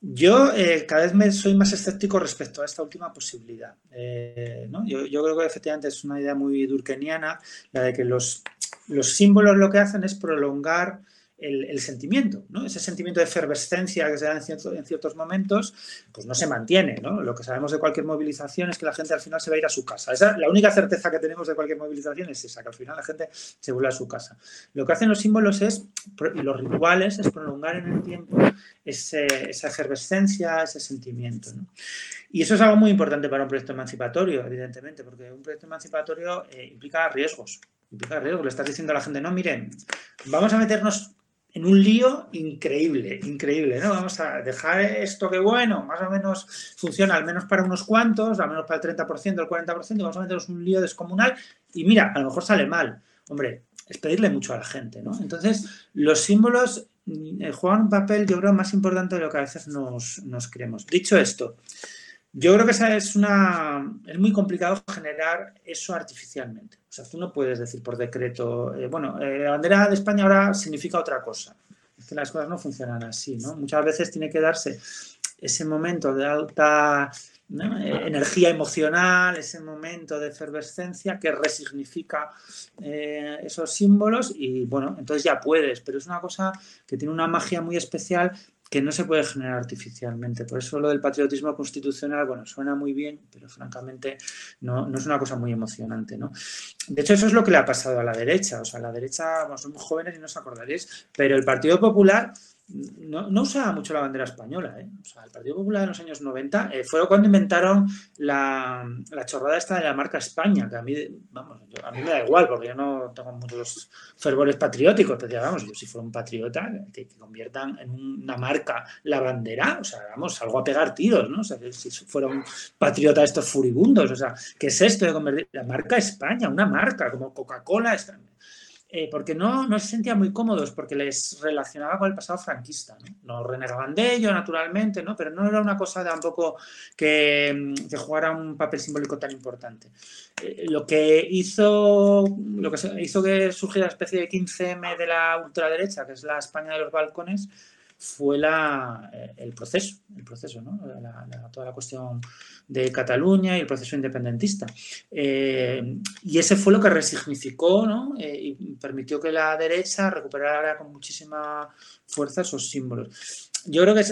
Yo eh, cada vez me soy más escéptico respecto a esta última posibilidad. Eh, yo, yo, creo que efectivamente es una idea muy durkheimiana, la de que los, los símbolos lo que hacen es prolongar el, sentimiento, ¿no? Ese sentimiento de efervescencia que se da en, ciertos momentos, pues no se mantiene. Lo que sabemos de cualquier movilización es que la gente al final se va a ir a su casa. La única certeza que tenemos de cualquier movilización es esa, que al final la gente se vuelve a su casa. Lo que hacen los símbolos es, y los rituales, es prolongar en el tiempo esa efervescencia, ese sentimiento. Y eso es algo muy importante para un proyecto emancipatorio, evidentemente, porque un proyecto emancipatorio eh, implica riesgos. Implica riesgos. Le estás diciendo a la gente, no, miren, vamos a meternos en un lío increíble, increíble, ¿no? Vamos a dejar esto que bueno, más o menos funciona al menos para unos cuantos, al menos para el 30%, el 40%, vamos a meternos un lío descomunal y mira, a lo mejor sale mal. Hombre, es pedirle mucho a la gente, ¿no? Entonces, los símbolos eh, juegan un papel, yo creo, más importante de lo que a veces nos, nos creemos. Dicho esto, yo creo que esa es una. Es muy complicado generar eso artificialmente. O sea, tú no puedes decir por decreto, eh, bueno, eh, la bandera de España ahora significa otra cosa. Es que las cosas no funcionan así, ¿no? Muchas veces tiene que darse ese momento de alta eh, energía emocional, ese momento de efervescencia que resignifica esos símbolos y bueno, entonces ya puedes, pero es una cosa que tiene una magia muy especial que no se puede generar artificialmente. Por eso lo del patriotismo constitucional, bueno, suena muy bien, pero francamente no, no, es una cosa muy emocionante, ¿no? De hecho, eso es lo que le ha pasado a la derecha. O sea, a la derecha, bueno, somos jóvenes y no os acordaréis, pero el Partido Popular no, no, usaba mucho la bandera española. ¿eh? O sea, el Partido Popular en los años 90 eh, fue cuando inventaron la, la, chorrada esta de la marca España, que a mí, vamos, a mí me da igual, porque yo no tengo muchos fervores patrióticos, pero vamos, yo si fuera un patriota, que, conviertan en una marca la bandera, o sea, vamos, algo a pegar tiros, ¿no? O sea, si fuera un patriota de estos furibundos, o sea, ¿qué es esto de convertir la marca España, una marca como Coca-Cola? Eh, porque no, no se sentían muy cómodos, porque les relacionaba con el pasado franquista. ¿no? no renegaban de ello, naturalmente, ¿no? pero no era una cosa tampoco que, mm, que jugara un papel simbólico tan importante. Eh, lo que hizo lo que hizo que surgiera la especie de 15M de la ultraderecha, que es la España de los balcones, fue la, eh, el proceso, el proceso, ¿no? toda la cuestión de Cataluña y el proceso independentista. Eh, y ese fue lo que resignificó ¿no? Eh, y permitió que la derecha recuperara con muchísima fuerza esos símbolos. Yo creo que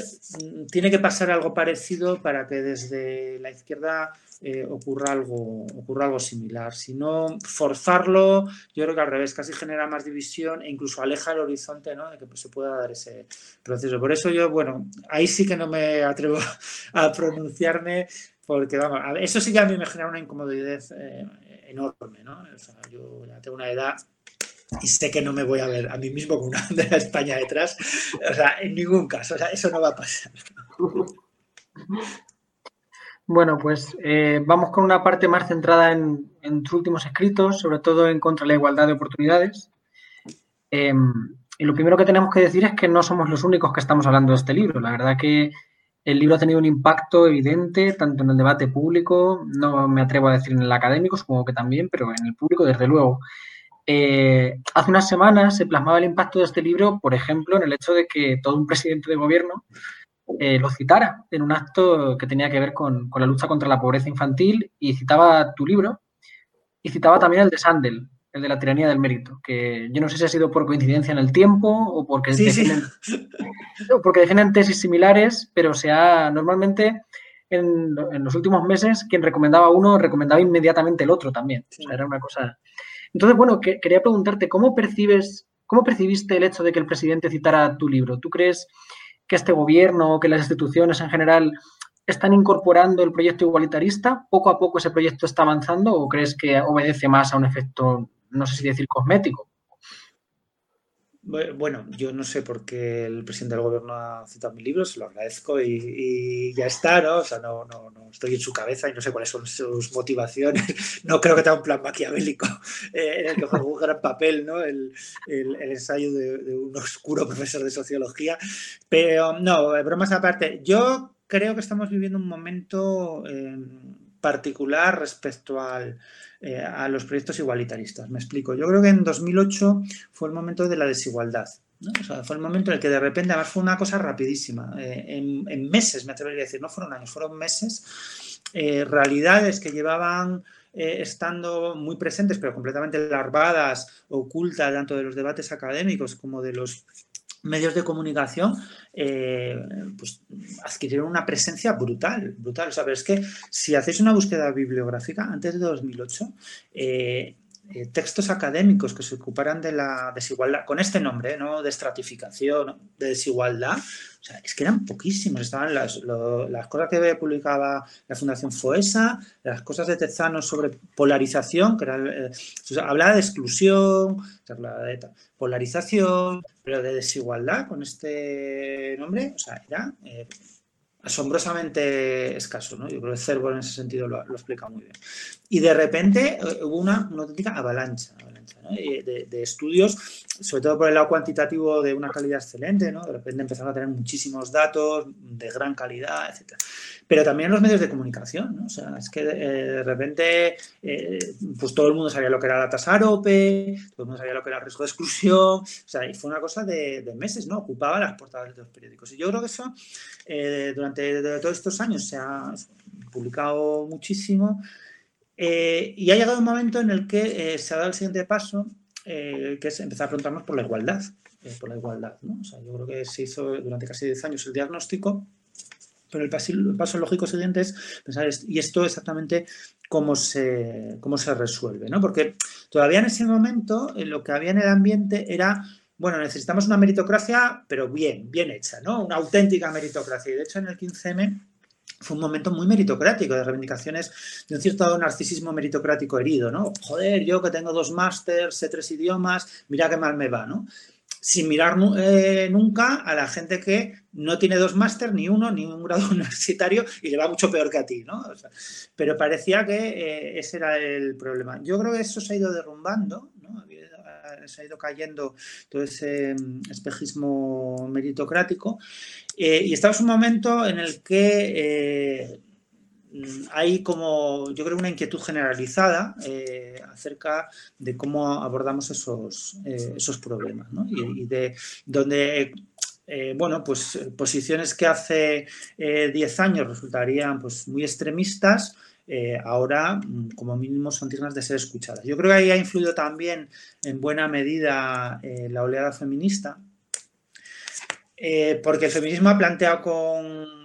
tiene que pasar algo parecido para que desde la izquierda eh, ocurra, algo, ocurra algo similar. Si no, forzarlo, yo creo que al revés, casi genera más división e incluso aleja el horizonte ¿no? de que pues, se pueda dar ese proceso. Por eso yo, bueno, ahí sí que no me atrevo [laughs] a pronunciarme, porque vamos, eso sí que a mí me genera una incomodidad eh, enorme. ¿no? O sea, yo ya tengo una edad y sé que no me voy a ver a mí mismo con una [laughs] bandera de España detrás. O sea, en ningún caso, o sea, eso no va a pasar. Bueno, pues eh, vamos con una parte más centrada en, tus últimos escritos, sobre todo en contra de la igualdad de oportunidades. Eh, y lo primero que tenemos que decir es que no somos los únicos que estamos hablando de este libro. La verdad que el libro ha tenido un impacto evidente tanto en el debate público, no me atrevo a decir en el académico, supongo que también, pero en el público desde luego. Eh, hace unas semanas se plasmaba el impacto de este libro, por ejemplo, en el hecho de que todo un presidente de gobierno eh, lo citara en un acto que tenía que ver con, con, la lucha contra la pobreza infantil y citaba tu libro y citaba también el de Sandel, el de la tiranía del mérito, que yo no sé si ha sido por coincidencia en el tiempo o porque, sí, defienden, sí. o porque defienden tesis similares, pero se ha normalmente en, en, los últimos meses quien recomendaba uno recomendaba inmediatamente el otro también. Sí. O sea, era una cosa. Entonces, bueno, que, quería preguntarte, ¿cómo percibes, cómo percibiste el hecho de que el presidente citara tu libro? ¿Tú crees que este gobierno o que las instituciones en general están incorporando el proyecto igualitarista? ¿Poco a poco ese proyecto está avanzando o crees que obedece más a un efecto, no sé si decir cosmético? Bueno, yo no sé por qué el presidente del gobierno ha citado mi libro, se lo agradezco y, ya está, ¿no? O sea, no, no, no, estoy en su cabeza y no sé cuáles son sus motivaciones. [laughs] No creo que tenga un plan maquiavélico [laughs] eh, en el que juega un gran papel, ¿no? El, el, ensayo de, de, un oscuro profesor de sociología. Pero no, bromas aparte, yo creo que estamos viviendo un momento eh, particular respecto al eh, a los proyectos igualitaristas. Me explico. Yo creo que en 2008 fue el momento de la desigualdad. O sea, fue el momento en el que de repente, además fue una cosa rapidísima. Eh, en, meses, me atrevería a decir, no fueron años, fueron meses. Eh, realidades que llevaban estando muy presentes, pero completamente larvadas, ocultas, tanto de los debates académicos como de los medios de comunicación eh, pues adquirieron una presencia brutal, brutal. O sea, es que si hacéis una búsqueda bibliográfica antes de 2008, eh, eh, textos académicos que se ocuparan de la desigualdad, con este nombre, ¿no? De estratificación, de desigualdad, o sea, es que eran poquísimos. Estaban las, las cosas que publicaba la Fundación FOESA, las cosas de Tezano sobre polarización, que era, eh, hablaba de exclusión, hablaba de polarización, pero de desigualdad con este nombre, o sea, era eh, asombrosamente escaso, ¿no? Yo creo que Cervo en ese sentido lo, explica muy bien. Y de repente eh, hubo una, auténtica avalancha, de, estudios, sobre todo por el lado cuantitativo de una calidad excelente. De repente empezaron a tener muchísimos datos de gran calidad, etcétera pero también los medios de comunicación. O sea, es que eh, de repente, eh, pues todo el mundo sabía lo que era la tasa AROPE, todo el mundo sabía lo que era el riesgo de exclusión, o sea, y fue una cosa de, meses, ¿no? Ocupaba las portadas de los periódicos. Y yo creo que eso, eh, durante todos estos años, se ha publicado muchísimo y ha llegado un momento en el que se ha dado el siguiente paso, que es empezar a preguntarnos por la igualdad, por la igualdad, ¿no? O sea, yo creo que se hizo durante casi 10 años el diagnóstico pero el paso, lógico siguiente es pensar, ¿y esto exactamente cómo se, cómo se resuelve? ¿no? Porque todavía en ese momento lo que había en el ambiente era, bueno, necesitamos una meritocracia, pero bien, bien hecha, ¿no? Una auténtica meritocracia. Y de hecho en el 15M fue un momento muy meritocrático, de reivindicaciones de un cierto narcisismo meritocrático herido, ¿no? Joder, yo que tengo dos másters, sé tres idiomas, mira qué mal me va, ¿no? sin mirar eh, nunca a la gente que no tiene dos máster, ni uno, ni un grado [laughs] universitario y le va mucho peor que a ti, ¿no? pero parecía que eh, ese era el problema. Yo creo que eso se ha ido derrumbando, ¿no? Se ha ido cayendo todo ese mm, espejismo meritocrático. Eh, y estamos en un momento en el que Mm, hay como, yo creo, una inquietud generalizada eh, acerca de cómo abordamos esos, eh, esos problemas, y, de donde, eh, bueno, pues posiciones que hace 10 años resultarían pues, muy extremistas, ahora mm, como mínimo son dignas de ser escuchadas. Yo creo que ahí ha influido también en buena medida la oleada feminista, porque el feminismo ha planteado con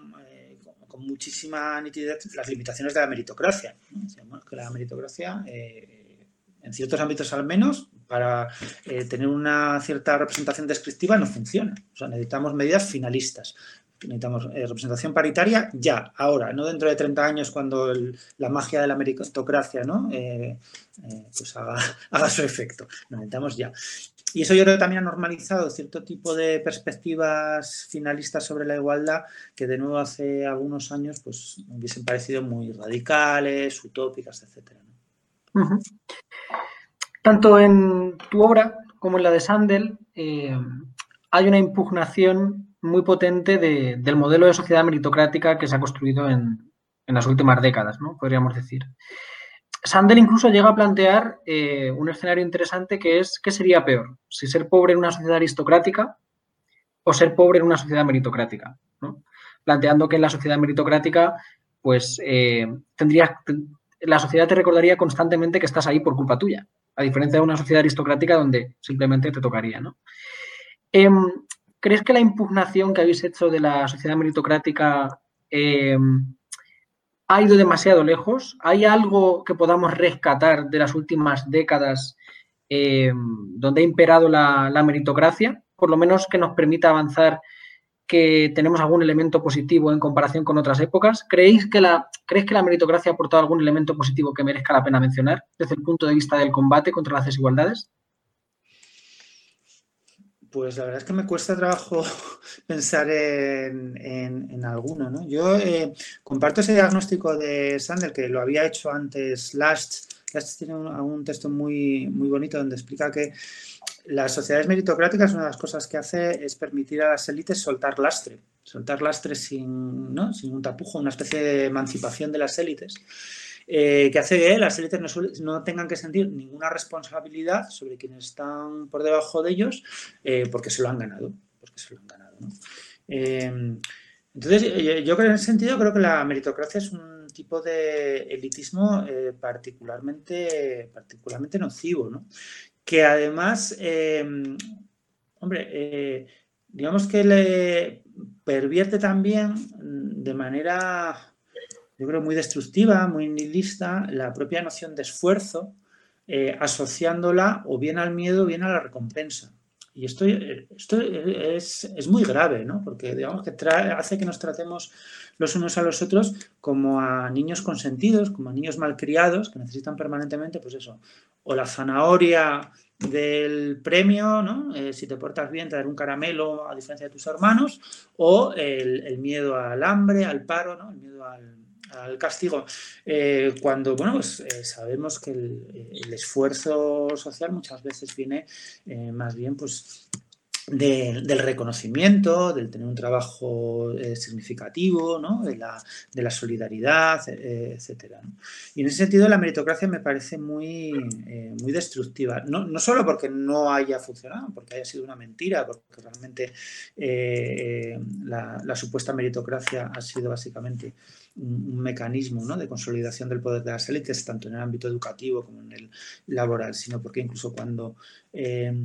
muchísima nitidez las limitaciones de la meritocracia. que la meritocracia, eh, en ciertos ámbitos al menos, para eh, tener una cierta representación descriptiva no funciona. O sea, necesitamos medidas finalistas. Necesitamos eh, representación paritaria ya, ahora, no dentro de 30 años cuando la magia de la meritocracia ¿no? pues haga, [laughs] haga, su efecto. necesitamos ya. Y eso yo creo que también ha normalizado cierto tipo de perspectivas finalistas sobre la igualdad que de nuevo hace algunos años pues hubiesen parecido muy radicales, utópicas, etc. Tanto en tu obra como en la de Sandel eh, hay una impugnación muy potente del modelo de sociedad meritocrática que se ha construido en, las últimas décadas, ¿no? podríamos decir. Sandel incluso llega a plantear eh, un escenario interesante que es ¿qué sería peor? Si ser pobre en una sociedad aristocrática o ser pobre en una sociedad meritocrática. Planteando que en la sociedad meritocrática, pues eh, la sociedad te recordaría constantemente que estás ahí por culpa tuya, a diferencia de una sociedad aristocrática donde simplemente te tocaría. ¿no? Em, ¿Crees que la impugnación que habéis hecho de la sociedad meritocrática em, ha ido demasiado lejos. ¿Hay algo que podamos rescatar de las últimas décadas eh, donde ha imperado la, meritocracia? Por lo menos que nos permita avanzar que tenemos algún elemento positivo en comparación con otras épocas. ¿Creéis que la, ¿Crees que la meritocracia ha aportado algún elemento positivo que merezca la pena mencionar desde el punto de vista del combate contra las desigualdades? Pues la verdad es que me cuesta trabajo [laughs] pensar en, en, alguno. ¿no? Yo eh, comparto ese diagnóstico de Sander que lo había hecho antes Last. Last tiene un, texto muy, muy bonito donde explica que las sociedades meritocráticas, una de las cosas que hace es permitir a las élites soltar lastre, soltar lastre sin, ¿no? un tapujo, una especie de emancipación de las élites. Eh, que hace que las élites no, tengan que sentir ninguna responsabilidad sobre quienes están por debajo de ellos eh, porque se lo han ganado. Eh, entonces, yo creo en ese sentido, creo que la meritocracia es un tipo de elitismo particularmente, particularmente nocivo, ¿no? Que además, em, hombre, digamos que le pervierte también de manera, yo creo, muy destructiva, muy nihilista, la propia noción de esfuerzo, asociándola o bien al miedo o bien a la recompensa. Y esto, esto es, muy grave, ¿no? Porque digamos que hace que nos tratemos los unos a los otros como a niños consentidos, como a niños malcriados que necesitan permanentemente, pues eso, o la zanahoria del premio, ¿no? Eh, si te portas bien te un caramelo a diferencia de tus hermanos, o el, miedo al hambre, al paro, ¿no? El miedo al, castigo, eh, cuando bueno, pues, eh, sabemos que el, esfuerzo social muchas veces viene más bien pues, del reconocimiento, del tener un trabajo eh, significativo, ¿no? de, la, de, la, solidaridad, eh, etc. Y en ese sentido la meritocracia me parece muy, eh, muy destructiva, no, no, solo porque no haya funcionado, porque haya sido una mentira, porque realmente la, supuesta meritocracia ha sido básicamente un, mecanismo ¿no? de consolidación del poder de las élites, tanto en el ámbito educativo como en el laboral, sino porque incluso cuando eh,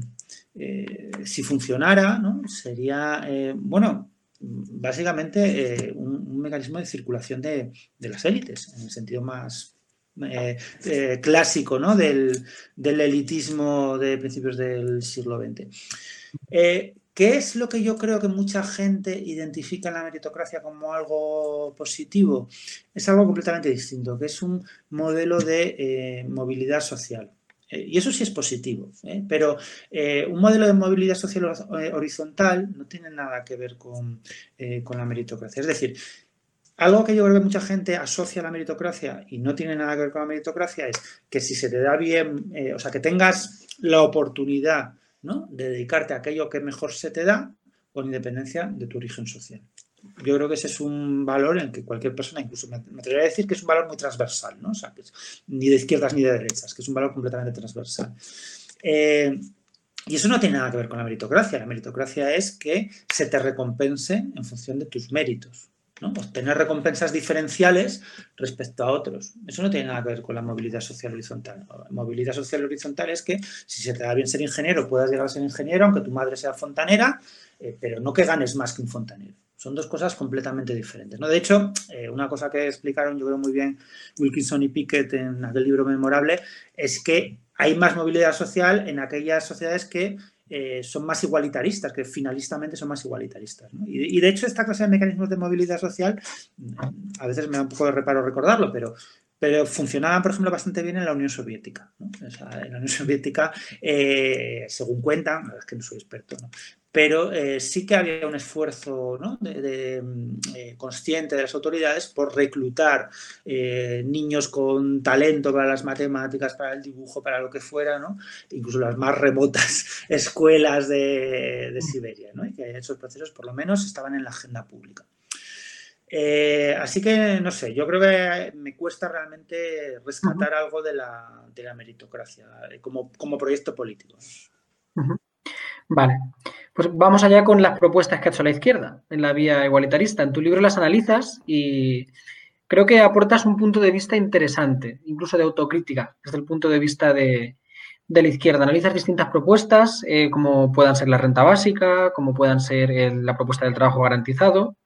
eh, si funcionara, ¿no? sería, eh, bueno, básicamente un, mecanismo de circulación de, las élites, en el sentido más clásico ¿no? del, del, elitismo de principios del siglo XX. ¿Qué es lo que yo creo que mucha gente identifica en la meritocracia como algo positivo? Es algo completamente distinto, que es un modelo de eh, movilidad social. Eh, y eso sí es positivo, ¿eh? pero un modelo de movilidad social horizontal no tiene nada que ver con, con, la meritocracia. Es decir, algo que yo creo que mucha gente asocia a la meritocracia y no tiene nada que ver con la meritocracia es que si se te da bien, o sea, que tengas la oportunidad de dedicarte a aquello que mejor se te da con independencia de tu origen social. Yo creo que ese es un valor en que cualquier persona, incluso me, atrevería a decir que es un valor muy transversal, ¿no? O sea, ni de izquierdas ni de derechas, que es un valor completamente transversal. Eh, y eso no tiene nada que ver con la meritocracia. La meritocracia es que se te recompense en función de tus méritos. ¿No? Obtener recompensas diferenciales respecto a otros. Eso no tiene nada que ver con la movilidad social horizontal. Movilidad social horizontal es que si se te da bien ser ingeniero, puedas llegar a ser ingeniero, aunque tu madre sea fontanera, eh, pero no que ganes más que un fontanero. Son dos cosas completamente diferentes. ¿no? De hecho, eh, una cosa que explicaron, yo creo muy bien, Wilkinson y Pickett en aquel libro memorable, es que hay más movilidad social en aquellas sociedades que eh, son más igualitaristas, que finalistamente son más igualitaristas. Y, de hecho, esta clase de mecanismos de movilidad social, mm, a veces me da un poco de reparo recordarlo, pero, pero funcionaban, por ejemplo, bastante bien en la Unión Soviética. en la Unión Soviética, eh, según cuentan, la verdad es que no soy experto, pero eh, sí que había un esfuerzo de, mm, eh, consciente de las autoridades por reclutar niños con talento para las matemáticas, para el dibujo, para lo que fuera, incluso las más remotas [laughs] escuelas de, Siberia, y que esos procesos por lo menos estaban en la agenda pública. Eh, así que, no sé, yo creo que me cuesta realmente rescatar algo de la, meritocracia eh, como, proyecto político. Vale, pues vamos allá con las propuestas que ha hecho la izquierda en la vía igualitarista. En tu libro las analizas y creo que aportas un punto de vista interesante, incluso de autocrítica, desde el punto de vista de, la izquierda. Analizas distintas propuestas, eh, como puedan ser la renta básica, como puedan ser la propuesta del trabajo garantizado.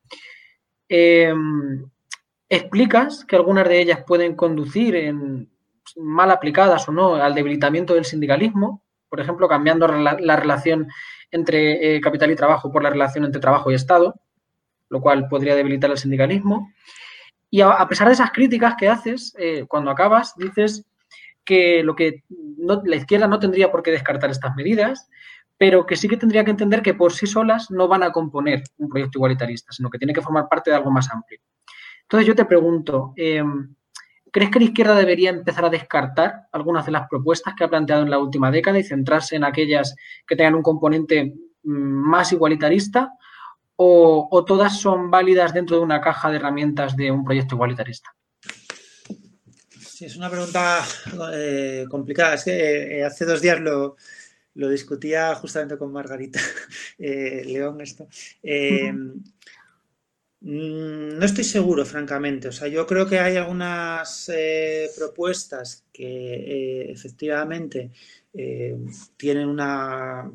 Em, explicas que algunas de ellas pueden conducir, en, mal aplicadas o no, al debilitamiento del sindicalismo, por ejemplo, cambiando la, relación entre eh, capital y trabajo por la relación entre trabajo y Estado, lo cual podría debilitar el sindicalismo. Y a, pesar de esas críticas que haces, eh, cuando acabas, dices que lo que la izquierda no tendría por qué descartar estas medidas, pero que sí que tendría que entender que por sí solas no van a componer un proyecto igualitarista, sino que tiene que formar parte de algo más amplio. Entonces yo te pregunto, em, ¿crees que la izquierda debería empezar a descartar algunas de las propuestas que ha planteado en la última década y centrarse en aquellas que tengan un componente mm, más igualitarista? ¿O, todas son válidas dentro de una caja de herramientas de un proyecto igualitarista? Sí, es una pregunta eh, complicada. Es que eh, hace dos días lo, lo discutía justamente con Margarita [laughs] eh, León esto. Eh, Mm, no estoy seguro, francamente. O sea, yo creo que hay algunas eh, propuestas que eh, efectivamente tienen una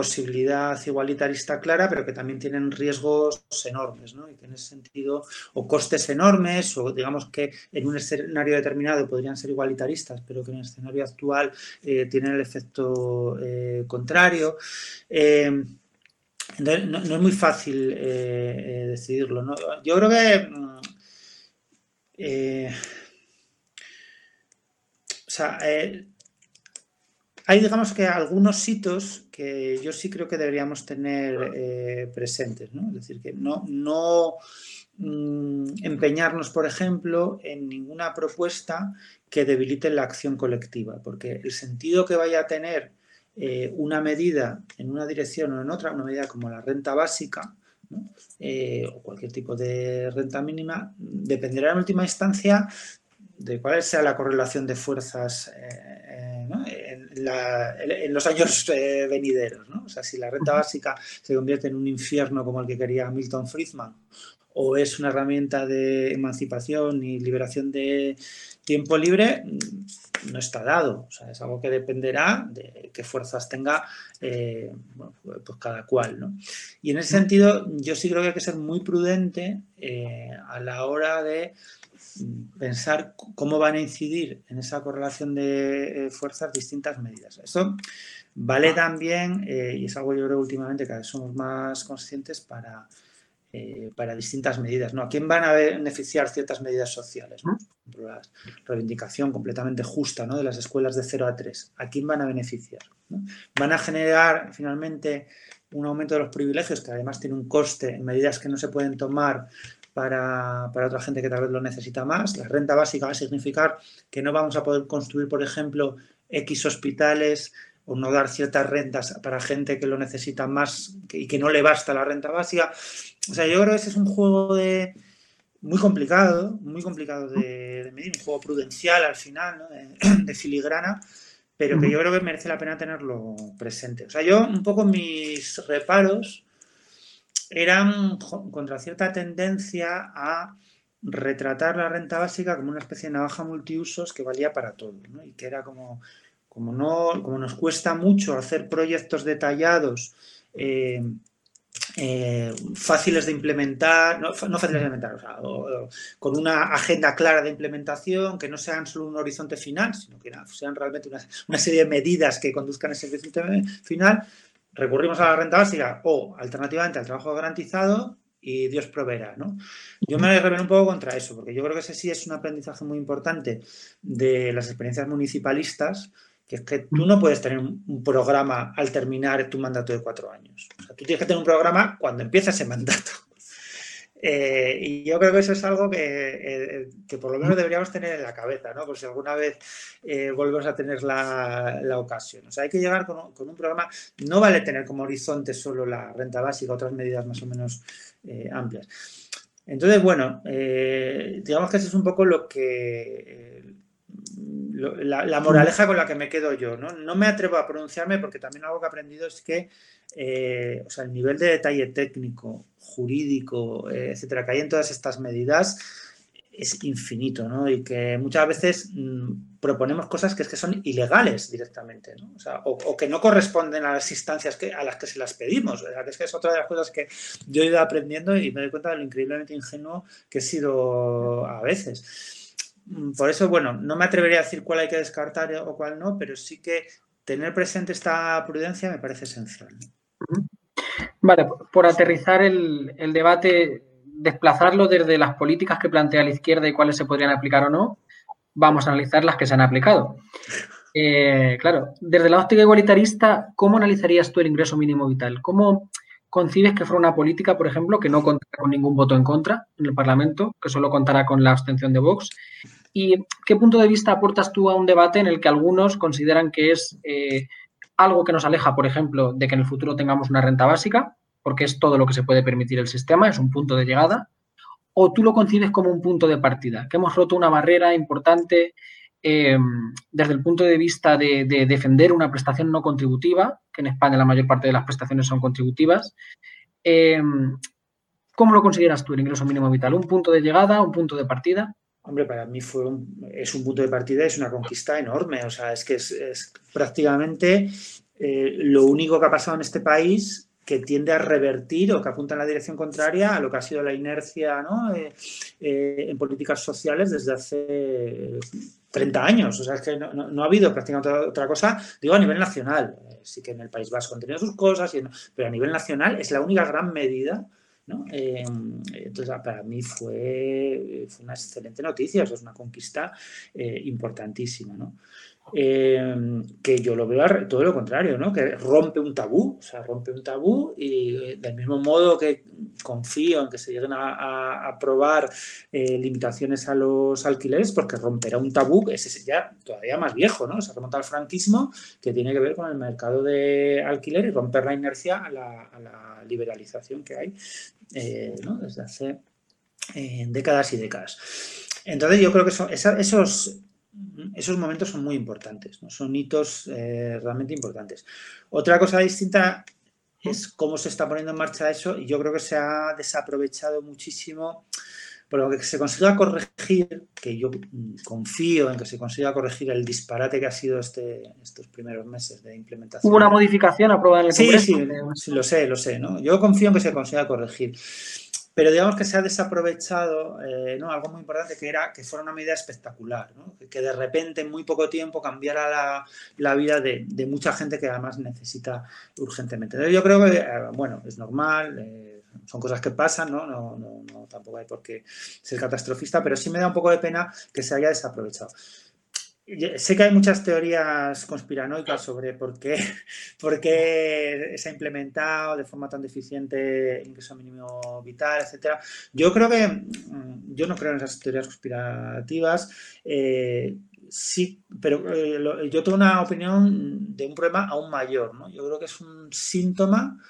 posibilidad igualitarista clara, pero que también tienen riesgos enormes, ¿no? Y que en ese sentido, o costes enormes, o digamos que en un escenario determinado podrían ser igualitaristas, pero que en el escenario actual tienen el efecto contrario. Entonces, no, es muy fácil eh, eh, decidirlo. ¿no? Yo creo que. Mm, eh, o sea, hay, digamos que algunos hitos que yo sí creo que deberíamos tener presentes, ¿no? Es decir, que no, no mm, empeñarnos, por ejemplo, en ninguna propuesta que debilite la acción colectiva, porque el sentido que vaya a tener eh, una medida en una dirección o en otra, una medida como la renta básica eh, o cualquier tipo de renta mínima, dependerá en última instancia de cuál sea la correlación de fuerzas eh, en, los años venideros. O sea, si la renta básica se convierte en un infierno como el que quería Milton Friedman o es una herramienta de emancipación y liberación de tiempo libre, no está dado. O sea, es algo que dependerá de qué fuerzas tenga eh, pues cada cual. ¿no? Y en ese sentido, yo sí creo que hay que ser muy prudente eh, a la hora de pensar cómo van a incidir en esa correlación de eh, fuerzas distintas medidas. Esto vale también, y es algo yo creo últimamente cada vez somos más conscientes para eh, para distintas medidas. ¿no? ¿A quién van a beneficiar ciertas medidas sociales? ¿no? La reivindicación completamente justa ¿no? de las escuelas de 0 a 3. ¿A quién van a beneficiar? ¿Van a generar finalmente un aumento de los privilegios que además tiene un coste en medidas que no se pueden tomar para, para, otra gente que tal vez lo necesita más. La renta básica va a significar que no vamos a poder construir, por ejemplo, X hospitales o no dar ciertas rentas para gente que lo necesita más y que no le basta la renta básica. O sea, yo creo que ese es un juego de muy complicado, muy complicado de, medir, un juego prudencial al final, ¿no? de, [clears throat] filigrana, pero que yo creo que merece la pena tenerlo presente. O sea, yo un poco mis reparos eran contra cierta tendencia a retratar la renta básica como una especie de navaja multiusos que valía para todo, ¿no? y que era como, como, no, como nos cuesta mucho hacer proyectos detallados, eh, eh, fáciles de implementar, no, fáciles de implementar, o sea, con una agenda clara de implementación, que no sean solo un horizonte final, sino que sean realmente una, serie de medidas que conduzcan a ese horizonte final, recurrimos a la renta básica o alternativamente al trabajo garantizado y Dios proveerá, ¿no? Yo me rebelo un poco contra eso, porque yo creo que ese sí es un aprendizaje muy importante de las experiencias municipalistas, que es que tú no puedes tener un, programa al terminar tu mandato de cuatro años. O sea, tú tienes que tener un programa cuando empieza ese mandato. [laughs] Eh, y yo creo que eso es algo eh, que, por lo menos deberíamos tener en la cabeza, ¿no? Por si alguna vez eh, volvemos a tener la, ocasión. O sea, hay que llegar con, con, un programa, no vale tener como horizonte solo la renta básica, otras medidas más o menos amplias. Entonces, bueno, digamos que eso es un poco lo que la, moraleja con la que me quedo yo. ¿no? no me atrevo a pronunciarme porque también algo que he aprendido es que eh, o sea, el nivel de detalle técnico, jurídico, eh, etcétera, que hay en todas estas medidas es infinito, ¿no? Y que muchas veces mm, proponemos cosas que es que son ilegales directamente, ¿no? O, sea, o, que no corresponden a las instancias que, a las que se las pedimos, ¿verdad? Es que es otra de las cosas que yo he ido aprendiendo y me doy cuenta de lo increíblemente ingenuo que he sido a veces. Mm, por eso, bueno, no me atrevería a decir cuál hay que descartar o cuál no, pero sí que tener presente esta prudencia me parece esencial. Vale, por aterrizar el, debate, desplazarlo desde las políticas que plantea la izquierda y cuáles se podrían aplicar o no, vamos a analizar las que se han aplicado. [laughs] Eh, claro, desde la óptica igualitarista, ¿cómo analizarías tú el ingreso mínimo vital? ¿Cómo concibes que fuera una política, por ejemplo, que no contará con ningún voto en contra en el Parlamento, que solo contará con la abstención de Vox ¿Y qué punto de vista aportas tú a un debate en el que algunos consideran que es eh, algo que nos aleja, por ejemplo, de que en el futuro tengamos una renta básica, porque es todo lo que se puede permitir el sistema, es un punto de llegada? ¿O tú lo concibes como un punto de partida? Que hemos roto una barrera importante em, desde el punto de vista de, defender una prestación no contributiva, que en España la mayor parte de las prestaciones son contributivas, em, ¿Cómo lo consideras tú el ingreso mínimo vital? ¿Un punto de llegada, un punto de partida? Hombre, para mí fue es un punto de partida, es una conquista enorme. O sea, es que es, prácticamente eh, lo único que ha pasado en este país que tiende a revertir o que apunta en la dirección contraria a lo que ha sido la inercia ¿no? Eh, eh, en políticas sociales desde hace 30 años. O sea, es que no, ha habido prácticamente otra, cosa, digo, a nivel nacional. sí que en el País Vasco han tenido sus cosas, pero a nivel nacional es la única gran medida eh, entonces, para mí fue, una excelente noticia, es una conquista eh, importantísima. ¿no? Em, que yo lo veo todo lo contrario, ¿no? que rompe un tabú, o sea, rompe un tabú y eh, del mismo modo que confío en que se lleguen a, aprobar eh, limitaciones a los alquileres, porque romperá un tabú, ese es ya todavía más viejo, ¿no? se remonta al franquismo, que tiene que ver con el mercado de alquiler y romper la inercia a la, liberalización que hay eh, desde hace décadas y décadas. Entonces yo creo que son esos esos momentos son muy importantes, ¿no? son hitos eh, realmente importantes. Otra cosa distinta es cómo se está poniendo en marcha eso y yo creo que se ha desaprovechado muchísimo por lo que se consiga corregir, que yo confío en que se consiga corregir el disparate que ha sido este, estos primeros meses de implementación. ¿Hubo una modificación aprobada en el Congreso? Sí, sí, lo sé, lo sé. ¿no? Yo confío en que se consiga corregir. Pero digamos que se ha desaprovechado eh, ¿no? algo muy importante que era que fuera una medida espectacular, que, de repente en muy poco tiempo cambiara la, la vida de, de, mucha gente que además necesita urgentemente. Entonces yo creo que, eh, bueno, es normal, eh, son cosas que pasan, ¿no? No, ¿no? no, tampoco hay por qué ser catastrofista, pero sí me da un poco de pena que se haya desaprovechado. Sé que hay muchas teorías conspiranoicas sobre por qué, [laughs] por qué se ha implementado de forma tan deficiente el ingreso mínimo vital, etcétera. Yo creo que mm, yo no creo en esas teorías conspirativas. Eh, sí, pero eh, yo tengo una opinión de un problema aún mayor. ¿no? Yo creo que es un síntoma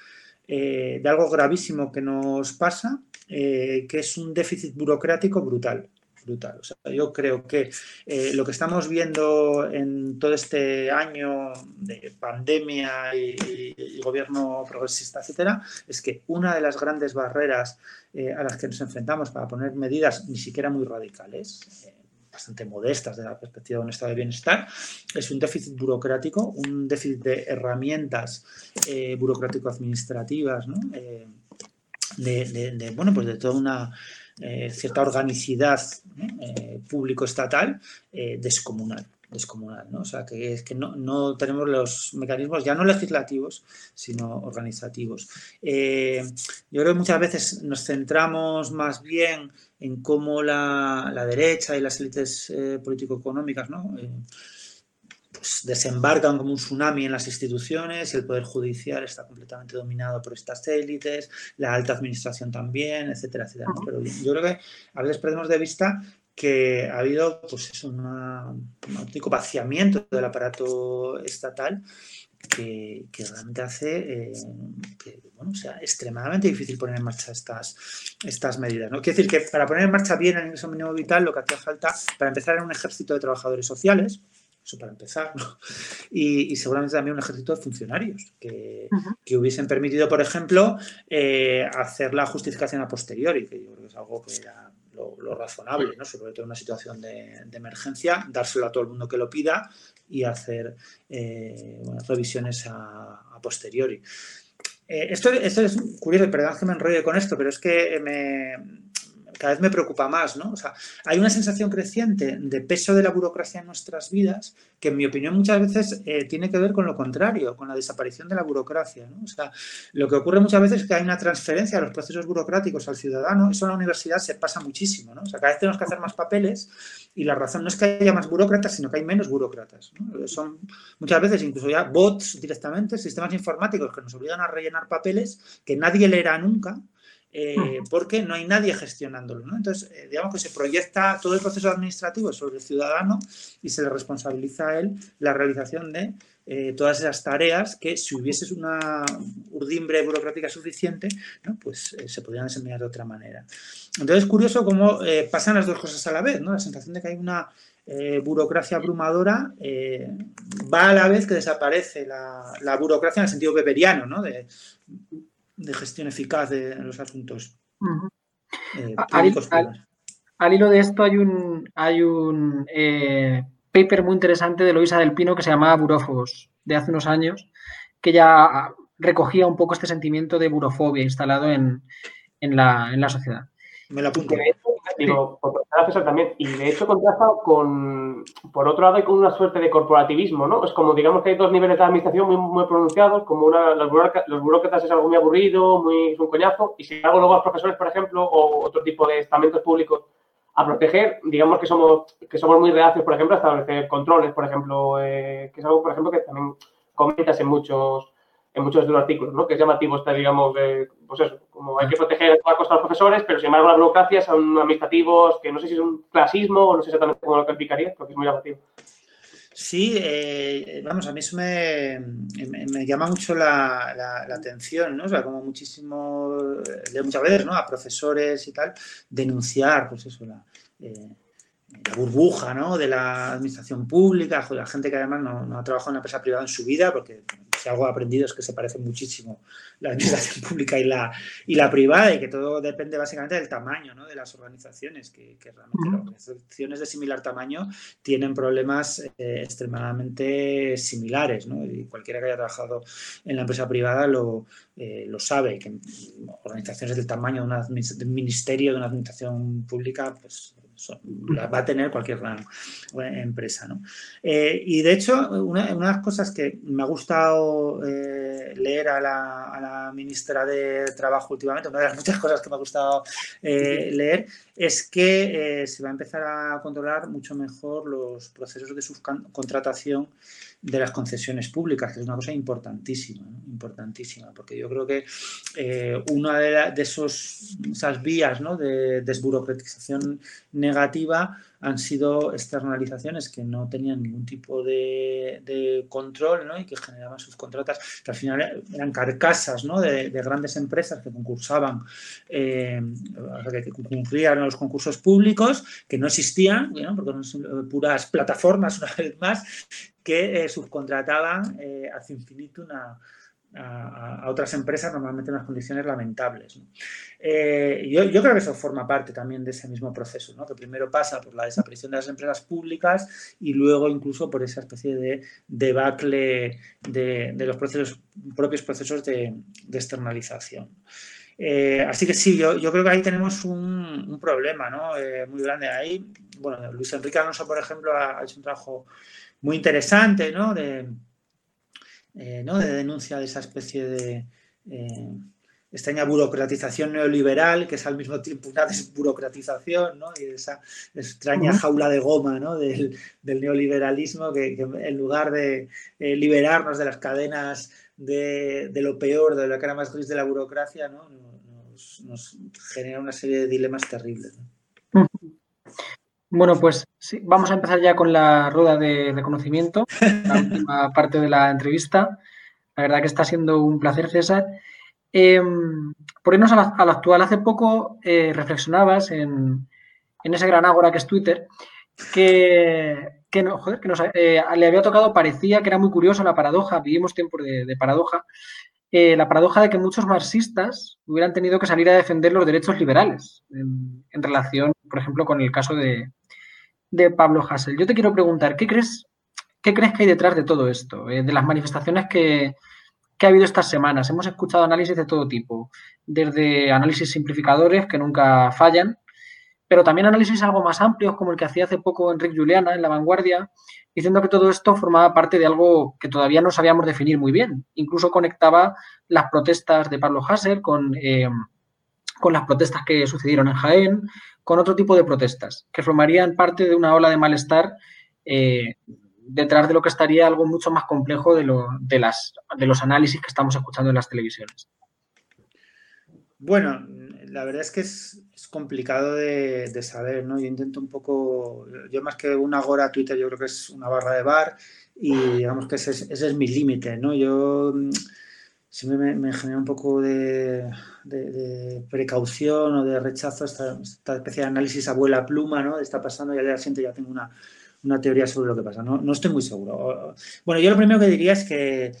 eh, de algo gravísimo que nos pasa, que es un déficit burocrático brutal brutal. O sea, yo creo que eh, lo que estamos viendo en todo este año de pandemia y, gobierno progresista, etcétera, es que una de las grandes barreras eh, a las que nos enfrentamos para poner medidas ni siquiera muy radicales, eh, bastante modestas de la perspectiva de un estado de bienestar, es un déficit burocrático, un déficit de herramientas burocrático-administrativas, ¿no? de, bueno, pues de toda una eh, cierta organicidad eh, público-estatal eh, descomunal descomunal, ¿no? O sea, que es que no, no, tenemos los mecanismos ya no legislativos, sino organizativos. yo creo que muchas veces nos centramos más bien en cómo la, la derecha y las élites político-económicas, ¿no? Pues, desembarcan como un tsunami en las instituciones el Poder Judicial está completamente dominado por estas élites, la alta administración también, etcétera, etcétera. Pero yo creo que a veces perdemos de vista que ha habido pues, es un auténtico vaciamiento del aparato estatal que, realmente hace eh, que bueno, sea extremadamente difícil poner en marcha estas, estas medidas. ¿no? Quiere decir que para poner en marcha bien el ingreso mínimo vital lo que hacía falta, para empezar, era un ejército de trabajadores sociales, eso para empezar, y, seguramente también un ejército de funcionarios que, hubiesen permitido, por ejemplo, eh, hacer la justificación a posteriori, que yo creo que es algo que era lo, razonable, ¿no? sobre todo en una situación de, emergencia, dárselo a todo el mundo que lo pida y hacer eh, revisiones a, posteriori. Eh, esto, esto, es curioso, perdón que me enrolle con esto, pero es que me, cada vez me preocupa más, ¿no? O sea, hay una sensación creciente de peso de la burocracia en nuestras vidas que, en mi opinión, muchas veces eh, tiene que ver con lo contrario, con la desaparición de la burocracia. O sea, lo que ocurre muchas veces es que hay una transferencia de los procesos burocráticos al ciudadano, eso en la universidad se pasa muchísimo, ¿no? O sea, cada vez tenemos que hacer más papeles y la razón no es que haya más burócratas, sino que hay menos burócratas, ¿no? Son muchas veces incluso ya bots directamente, sistemas informáticos que nos obligan a rellenar papeles que nadie leerá nunca, eh, porque no hay nadie gestionándolo. ¿no? Entonces, eh, digamos que se proyecta todo el proceso administrativo sobre el ciudadano y se le responsabiliza a él la realización de eh, todas esas tareas que si hubiese una urdimbre burocrática suficiente, pues se podrían desempeñar de otra manera. Entonces, es curioso cómo pasan las dos cosas a la vez, ¿no? la sensación de que hay una burocracia abrumadora va a la vez que desaparece la, burocracia en el sentido beberiano, ¿no? de, de gestión eficaz de los asuntos. Uh -huh. al, hilo de esto hay un, hay un eh, paper muy interesante de Loisa del Pino que se llamaba Burófobos, de hace unos años, que ya recogía un poco este sentimiento de burofobia instalado en, en, la, en la sociedad. Me lo apunto. Digo, gracias también. Y de hecho contrasta con, por otro lado, con una suerte de corporativismo, ¿no? Es como, digamos que hay dos niveles de administración muy, muy pronunciados, como una, los, burócratas, es algo muy aburrido, muy, es un coñazo, y si hago luego los profesores, por ejemplo, o otro tipo de estamentos públicos a proteger, digamos que somos, que somos muy reacios, por ejemplo, a establecer controles, por ejemplo, eh, que es algo, por ejemplo, que también comentas en muchos en muchos de los artículos, ¿no? Que es llamativo este, digamos, de, pues eso, como hay que proteger a costa a los profesores, pero sin embargo las burocracias son administrativos que no sé si es un clasismo o no sé exactamente cómo lo calificaría, porque es muy llamativo. Sí, eh, vamos, a mí eso me, me, llama mucho la, la, atención, ¿no? O sea, como muchísimo, leo muchas veces, ¿no? A profesores y tal, denunciar, pues eso, la, eh, la burbuja, ¿no? De la administración pública, la gente que además no, no ha trabajado en una empresa privada en su vida, porque si algo he aprendido es que se parece muchísimo la administración [laughs] pública y la, y la privada y que todo depende básicamente del tamaño ¿no? de las organizaciones, que, que realmente las organizaciones de similar tamaño tienen problemas eh, extremadamente similares. ¿no? Y cualquiera que haya trabajado en la empresa privada lo, eh, lo sabe, que organizaciones del tamaño de, una, de un ministerio, de una administración pública, pues va a tener cualquier gran empresa. ¿no? Eh, y de hecho, una, de las cosas que me ha gustado eh, leer a la, ministra de Trabajo últimamente, una de las muchas cosas que me ha gustado eh, leer, es que se va a empezar a controlar mucho mejor los procesos de subcontratación de las concesiones públicas, que es una cosa importantísima, importantísima, porque yo creo que eh, una de, esos, esas vías ¿no? de desburocratización negativa han sido externalizaciones que no tenían ningún tipo de, control ¿no? y que generaban sus contratas, que al final eran carcasas ¿no? de, grandes empresas que concursaban, eh, que a los concursos públicos, que no existían, porque son puras plataformas, [laughs] una vez más, que eh, subcontrataban eh, hacia infinito una, a, otras empresas normalmente en unas condiciones lamentables. Eh, yo, creo que eso forma parte también de ese mismo proceso, ¿no? que primero pasa por la desaparición de las empresas públicas y luego incluso por esa especie de debacle de, los propios procesos de, externalización. Eh, así que sí, yo, creo que ahí tenemos un, problema. Eh, muy grande. Ahí, bueno, Luis Enrique Alonso, por ejemplo, ha, hecho un trabajo muy interesante ¿no? de, eh, ¿no? de denuncia de esa especie de eh, extraña burocratización neoliberal, que es al mismo tiempo una desburocratización, ¿no? y esa extraña jaula de goma ¿no? del, neoliberalismo que, en lugar de eh, liberarnos de las cadenas de, lo peor, de la cara más gris de la burocracia, ¿no? nos, genera una serie de dilemas terribles. Bueno, pues sí, vamos a empezar ya con la rueda de reconocimiento, la [laughs] última parte de la entrevista. La verdad que está siendo un placer, César. Em, por irnos a, lo actual, hace poco eh, reflexionabas en, ese gran ágora que es Twitter, que, no, joder, que eh, le había tocado, parecía que era muy curioso la paradoja, vivimos tiempos de, paradoja, eh, la paradoja de que muchos marxistas hubieran tenido que salir a defender los derechos liberales en, en relación, por ejemplo, con el caso de, de Pablo Hassel. Yo te quiero preguntar, ¿qué crees, qué crees que hay detrás de todo esto? Eh, de las manifestaciones que, ha habido estas semanas. Hemos escuchado análisis de todo tipo, desde análisis simplificadores que nunca fallan, pero también análisis algo más amplios, como el que hacía hace poco Enrique Juliana en La Vanguardia, diciendo que todo esto formaba parte de algo que todavía no sabíamos definir muy bien. Incluso conectaba las protestas de Pablo Hassel con, eh, con las protestas que sucedieron en Jaén, con otro tipo de protestas, que formarían parte de una ola de malestar eh, detrás de lo que estaría algo mucho más complejo de, de, las, de los análisis que estamos escuchando en las televisiones. Bueno, la verdad es que es, complicado de, saber, ¿no? Yo intento un poco, yo más que una agora Twitter, yo creo que es una barra de bar y digamos que ese, ese es mi límite, ¿no? Yo siempre me, genera un poco de, precaución o de rechazo esta, especie de análisis abuela pluma, ¿no? Está pasando y al día siguiente ya tengo una, teoría sobre lo que pasa. No, no estoy muy seguro. Bueno, yo lo primero que diría es que,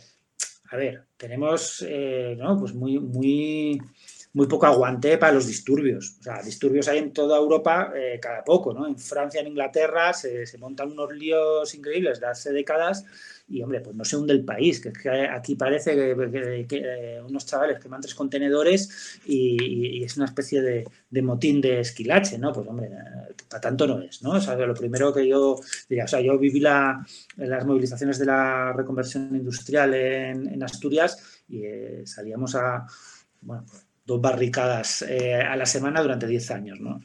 a ver, tenemos, eh, ¿no? Pues muy, muy muy poco aguante para los disturbios. O sea, disturbios hay en toda Europa eh, cada poco, ¿no? En Francia, en Inglaterra se, se, montan unos líos increíbles de hace décadas y, hombre, pues no se hunde el país, que, que aquí parece que, eh, unos chavales queman tres contenedores y, es una especie de, motín de esquilache, ¿no? Pues, hombre, para tanto no es, ¿no? O sea, lo primero que yo diría, o sea, yo viví la, las movilizaciones de la reconversión industrial en, Asturias y eh, salíamos a, bueno, dos barricadas eh, a la semana durante 10 años, ¿no?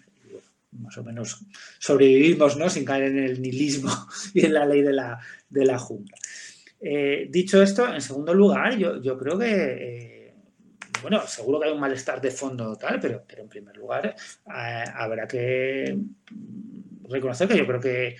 más o menos sobrevivimos, ¿no? Sin caer en el nihilismo [laughs] y en la ley de la, de la jungla. Eh, dicho esto, en segundo lugar, yo, creo que, eh, bueno, seguro que hay un malestar de fondo tal, pero, pero en primer lugar eh, habrá que reconocer que yo creo que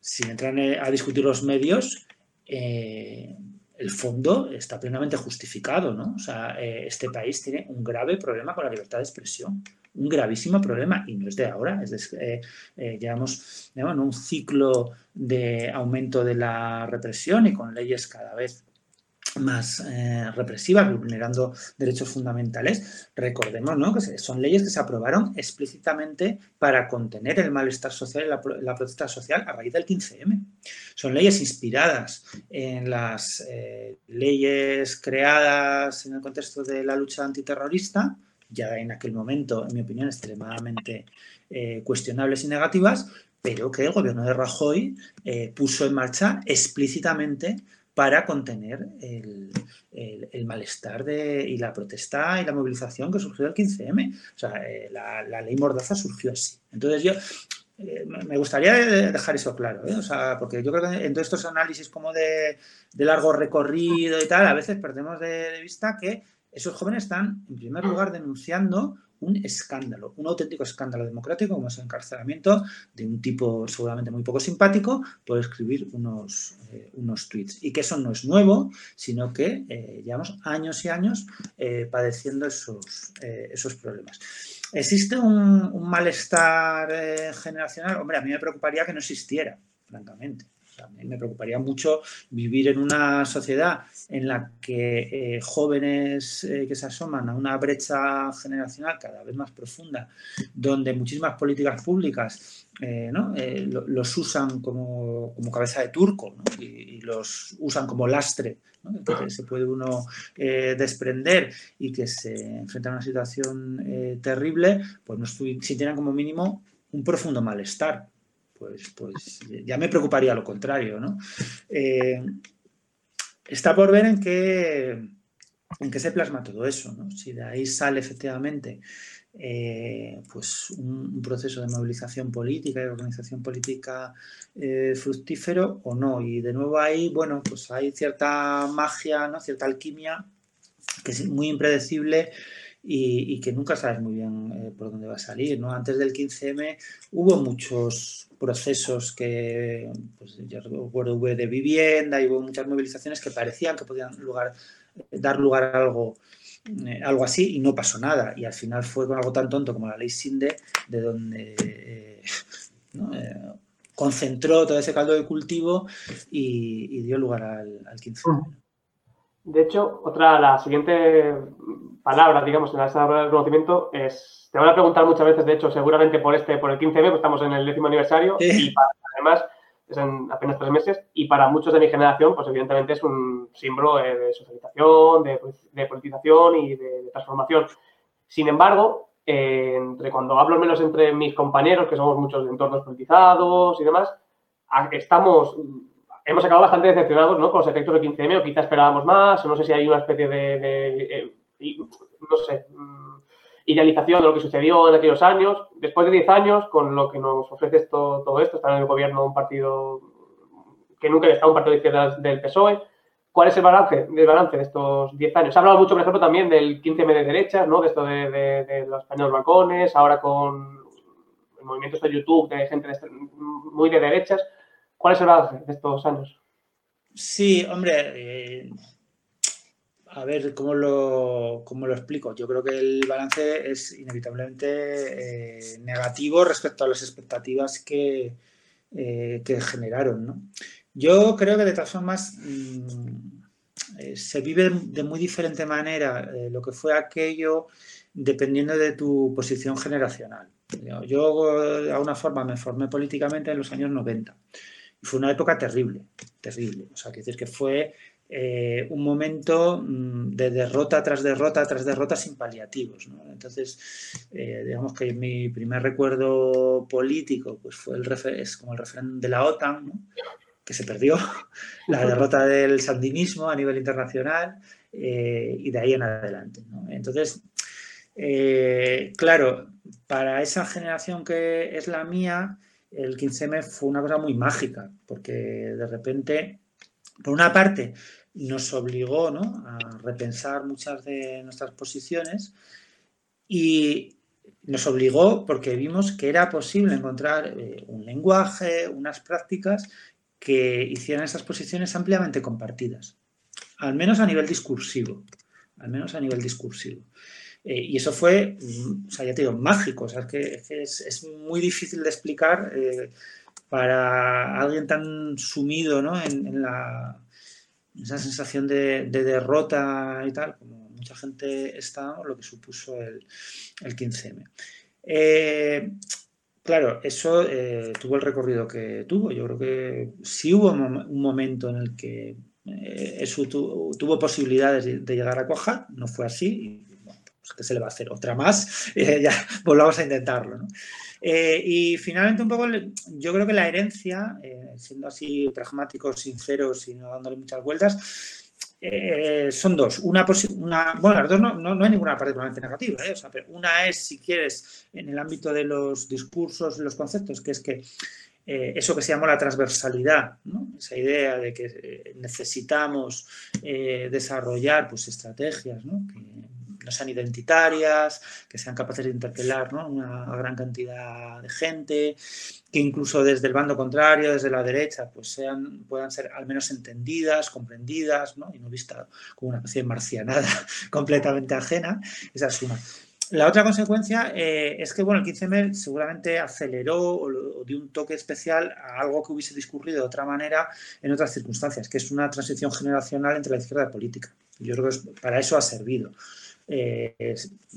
sin entrar a discutir los medios, el fondo está plenamente justificado, ¿no? O sea, este país tiene un grave problema con la libertad de expresión, un gravísimo problema, y no es de ahora, es de, eh, eh, llevamos, llevamos un ciclo de aumento de la represión y con leyes cada vez más eh, represivas, vulnerando derechos fundamentales. Recordemos ¿no? que son leyes que se aprobaron explícitamente para contener el malestar social y la, protesta social a raíz del 15M. Son leyes inspiradas en las eh, leyes creadas en el contexto de la lucha antiterrorista, ya en aquel momento, en mi opinión, extremadamente eh, cuestionables y negativas, pero que el gobierno de Rajoy eh, puso en marcha explícitamente para contener el, el, malestar de, y la protesta y la movilización que surgió del 15M. O sea, eh, la, la, ley Mordaza surgió así. Entonces yo me gustaría dejar eso claro, o sea, porque yo creo que en todos estos análisis como de, de largo recorrido y tal, a veces perdemos de, de vista que esos jóvenes están, en primer lugar, denunciando un escándalo, un auténtico escándalo democrático, como es el encarcelamiento de un tipo seguramente muy poco simpático por escribir unos, eh, unos tweets. Y que eso no es nuevo, sino que eh, llevamos años y años eh, padeciendo esos, esos problemas. ¿Existe un, un malestar generacional? Hombre, a mí me preocuparía que no existiera, francamente. Me preocuparía mucho vivir en una sociedad en la que eh, jóvenes eh, que se asoman a una brecha generacional cada vez más profunda, donde muchísimas políticas públicas eh, ¿no? Lo, los usan como, como, cabeza de turco y, los usan como lastre, que se puede uno desprender y que se enfrenta a una situación terrible, pues no sintieran como mínimo un profundo malestar pues, pues ya me preocuparía lo contrario, ¿no? Eh, está por ver en qué, en qué se plasma todo eso, ¿no? Si de ahí sale efectivamente eh, pues un, proceso de movilización política y organización política eh, fructífero o no. Y de nuevo ahí, bueno, pues hay cierta magia, ¿no? cierta alquimia que es muy impredecible y, que nunca sabes muy bien por dónde va a salir. ¿no? Antes del 15M hubo muchos procesos que, pues, yo recuerdo, hubo de vivienda y hubo muchas movilizaciones que parecían que podían lugar, dar lugar a algo, eh, algo así y no pasó nada. Y al final fue con algo tan tonto como la ley SINDE, de donde eh, ¿no? concentró todo ese caldo de cultivo y, dio lugar al, al 15M. De hecho, otra, la siguiente palabra, digamos, en la palabra del conocimiento es, te van a preguntar muchas veces, de hecho, seguramente por este, por el 15M, pues estamos en el décimo aniversario sí. y para, además es en apenas tres meses y para muchos de mi generación, pues evidentemente es un símbolo de socialización, de, de politización y de, de, transformación. Sin embargo, eh, entre cuando hablo menos entre mis compañeros, que somos muchos de entornos politizados y demás, estamos hemos acabado bastante decepcionados ¿no? con los efectos del 15M, o quizá esperábamos más, o no sé si hay una especie de, de, de no sé, mm, idealización de lo que sucedió en aquellos años. Después de 10 años, con lo que nos ofrece esto, todo esto, está en el gobierno un partido que nunca está un partido de izquierdas del PSOE. ¿Cuál es el balance, el balance de estos 10 años? Se ha hablado mucho, por ejemplo, también del 15M de derechas, ¿no? de esto de, de, de los españoles balcones, ahora con el movimiento de YouTube de gente de, muy de derechas. ¿Cuál es el balance de estos años? Sí, hombre, eh, a ver cómo lo, cómo lo explico. Yo creo que el balance es inevitablemente eh, negativo respecto a las expectativas que, eh, que generaron. ¿no? Yo creo que de todas formas, mmm, se vive de muy diferente manera lo que fue aquello dependiendo de tu posición generacional. Yo de alguna forma me formé políticamente en los años 90 fue una época terrible, terrible. O sea, que decir que fue eh, un momento mm, de derrota tras derrota tras derrota sin paliativos. Entonces, eh, digamos que mi primer recuerdo político pues fue el es como el referéndum de la OTAN, que se perdió, [laughs] la derrota del sandinismo a nivel internacional eh, y de ahí en adelante. Entonces, claro, para esa generación que es la mía, el 15M fue una cosa muy mágica, porque de repente, por una parte, nos obligó a repensar muchas de nuestras posiciones y nos obligó porque vimos que era posible encontrar eh, un lenguaje, unas prácticas que hicieran esas posiciones ampliamente compartidas, al menos a nivel discursivo, al menos a nivel discursivo. Eh, y eso fue, mm, o sea, ya te digo, mágico, o sea, es que, es, muy difícil de explicar eh, para alguien tan sumido ¿no? en esa sensación de, derrota y tal, como mucha gente está, lo que supuso el, 15M. Eh, claro, eso tuvo el recorrido que tuvo. Yo creo que sí hubo un momento en el que eso tuvo, posibilidades de, llegar a cuajar, no fue así. Pues, ¿qué se le va a hacer? Otra más, [laughs] ya volvamos a intentarlo. ¿no? Eh, y finalmente, un poco, yo creo que la herencia, eh, siendo así pragmáticos, sinceros y no dándole muchas vueltas, eh, son dos. Una, una, bueno, las dos no, no, hay ninguna particularmente negativa, pero una es, si quieres, en el ámbito de los discursos, los conceptos, que es que eso que se llama la transversalidad, esa idea de que necesitamos desarrollar pues, estrategias ¿no? No sean identitarias, que sean capaces de interpelar una gran cantidad de gente, que incluso desde el bando contrario, desde la derecha, pues sean, puedan ser al menos entendidas, comprendidas, y no vistas como una especie de marcianada [laughs] completamente ajena. Esa es una. La otra consecuencia eh, es que bueno, el 15M seguramente aceleró o, dio un toque especial a algo que hubiese discurrido de otra manera en otras circunstancias, que es una transición generacional entre la izquierda y la política. Yo creo que para eso ha servido. Eh,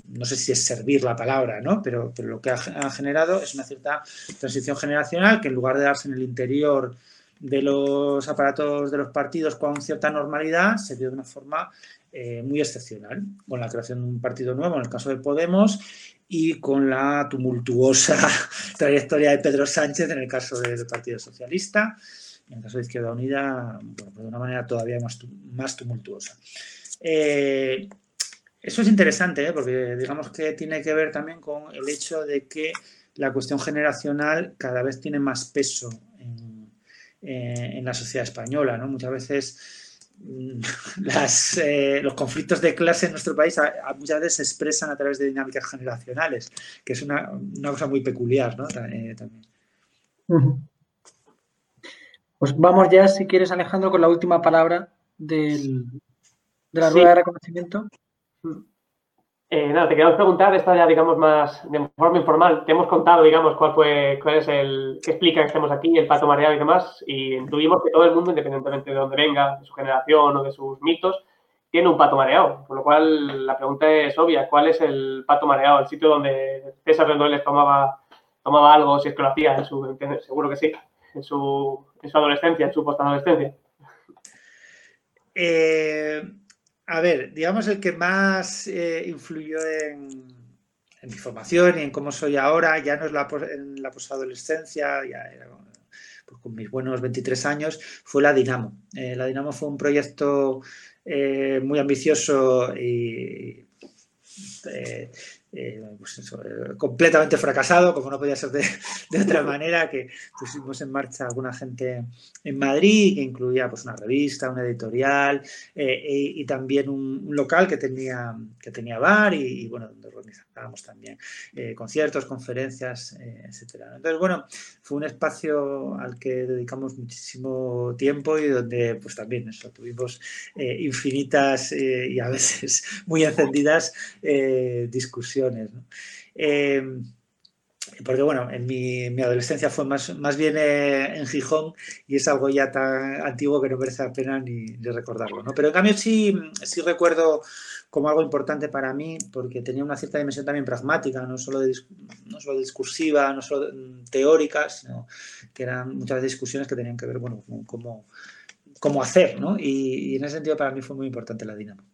no sé si es servir la palabra, ¿no? pero, lo que ha, generado es una cierta transición generacional que en lugar de darse en el interior de los aparatos de los partidos con cierta normalidad, se dio de una forma eh, muy excepcional, con la creación de un partido nuevo, en el caso de Podemos, y con la tumultuosa [laughs] trayectoria de Pedro Sánchez en el caso del Partido Socialista, en el caso de Izquierda Unida, pues de una manera todavía más, más tumultuosa. Eh, eso es interesante, ¿eh? porque digamos que tiene que ver también con el hecho de que la cuestión generacional cada vez tiene más peso en, eh, la sociedad española. ¿no? Muchas veces mm, [laughs] eh, los conflictos de clase en nuestro país muchas veces se expresan a través de dinámicas generacionales, que es una, cosa muy peculiar ¿no? también. Pues vamos ya, si quieres, Alejandro, con la última palabra del, de la rueda de reconocimiento. Eh, nada, te queremos preguntar, esta ya, digamos, más de forma informal. Te hemos contado, digamos, cuál fue, cuál es el que explica que estemos aquí, el pato mareado y demás, y intuimos que todo el mundo, independientemente de dónde venga, de su generación o de sus mitos, tiene un pato mareado. Con lo cual, la pregunta es obvia: ¿cuál es el pato mareado? El sitio donde César Rendueles tomaba, tomaba algo, si es que lo hacía, en su, seguro que sí, en su, en su adolescencia, en su postadolescencia. Eh, a ver, digamos el que más eh, influyó en, mi formación y en cómo soy ahora, ya no es la, en la posadolescencia, ya era pues, con mis buenos 23 años, fue la Dinamo. Eh, la Dinamo fue un proyecto eh, muy ambicioso y eh, pues eh, completamente fracasado, como no podía ser de, otra manera, que pusimos en marcha alguna gente en Madrid, que incluía pues, una revista, una editorial eh, y, también un, local que tenía, que tenía bar y, bueno, donde organizábamos también conciertos, conferencias, etcétera. Entonces, bueno, fue un espacio al que dedicamos muchísimo tiempo y donde pues también eso, tuvimos infinitas y a veces muy encendidas discusiones Em, porque bueno, en mi, adolescencia fue más, más bien eh, en Gijón y es algo ya tan antiguo que no merece la pena ni, recordarlo, ¿no? Pero en cambio sí, sí recuerdo como algo importante para mí porque tenía una cierta dimensión también pragmática, no solo, de, no solo discursiva, no solo teórica, sino que eran muchas discusiones que tenían que ver, bueno, con cómo, cómo hacer, ¿no? Y, y, en ese sentido para mí fue muy importante la dinámica.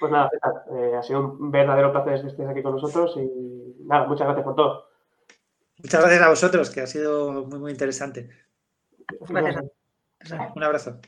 Pues nada, César, eh, ha sido un verdadero placer que estés aquí con nosotros y nada, muchas gracias por todo. Muchas gracias a vosotros, que ha sido muy, muy interesante. Gracias. Un abrazo.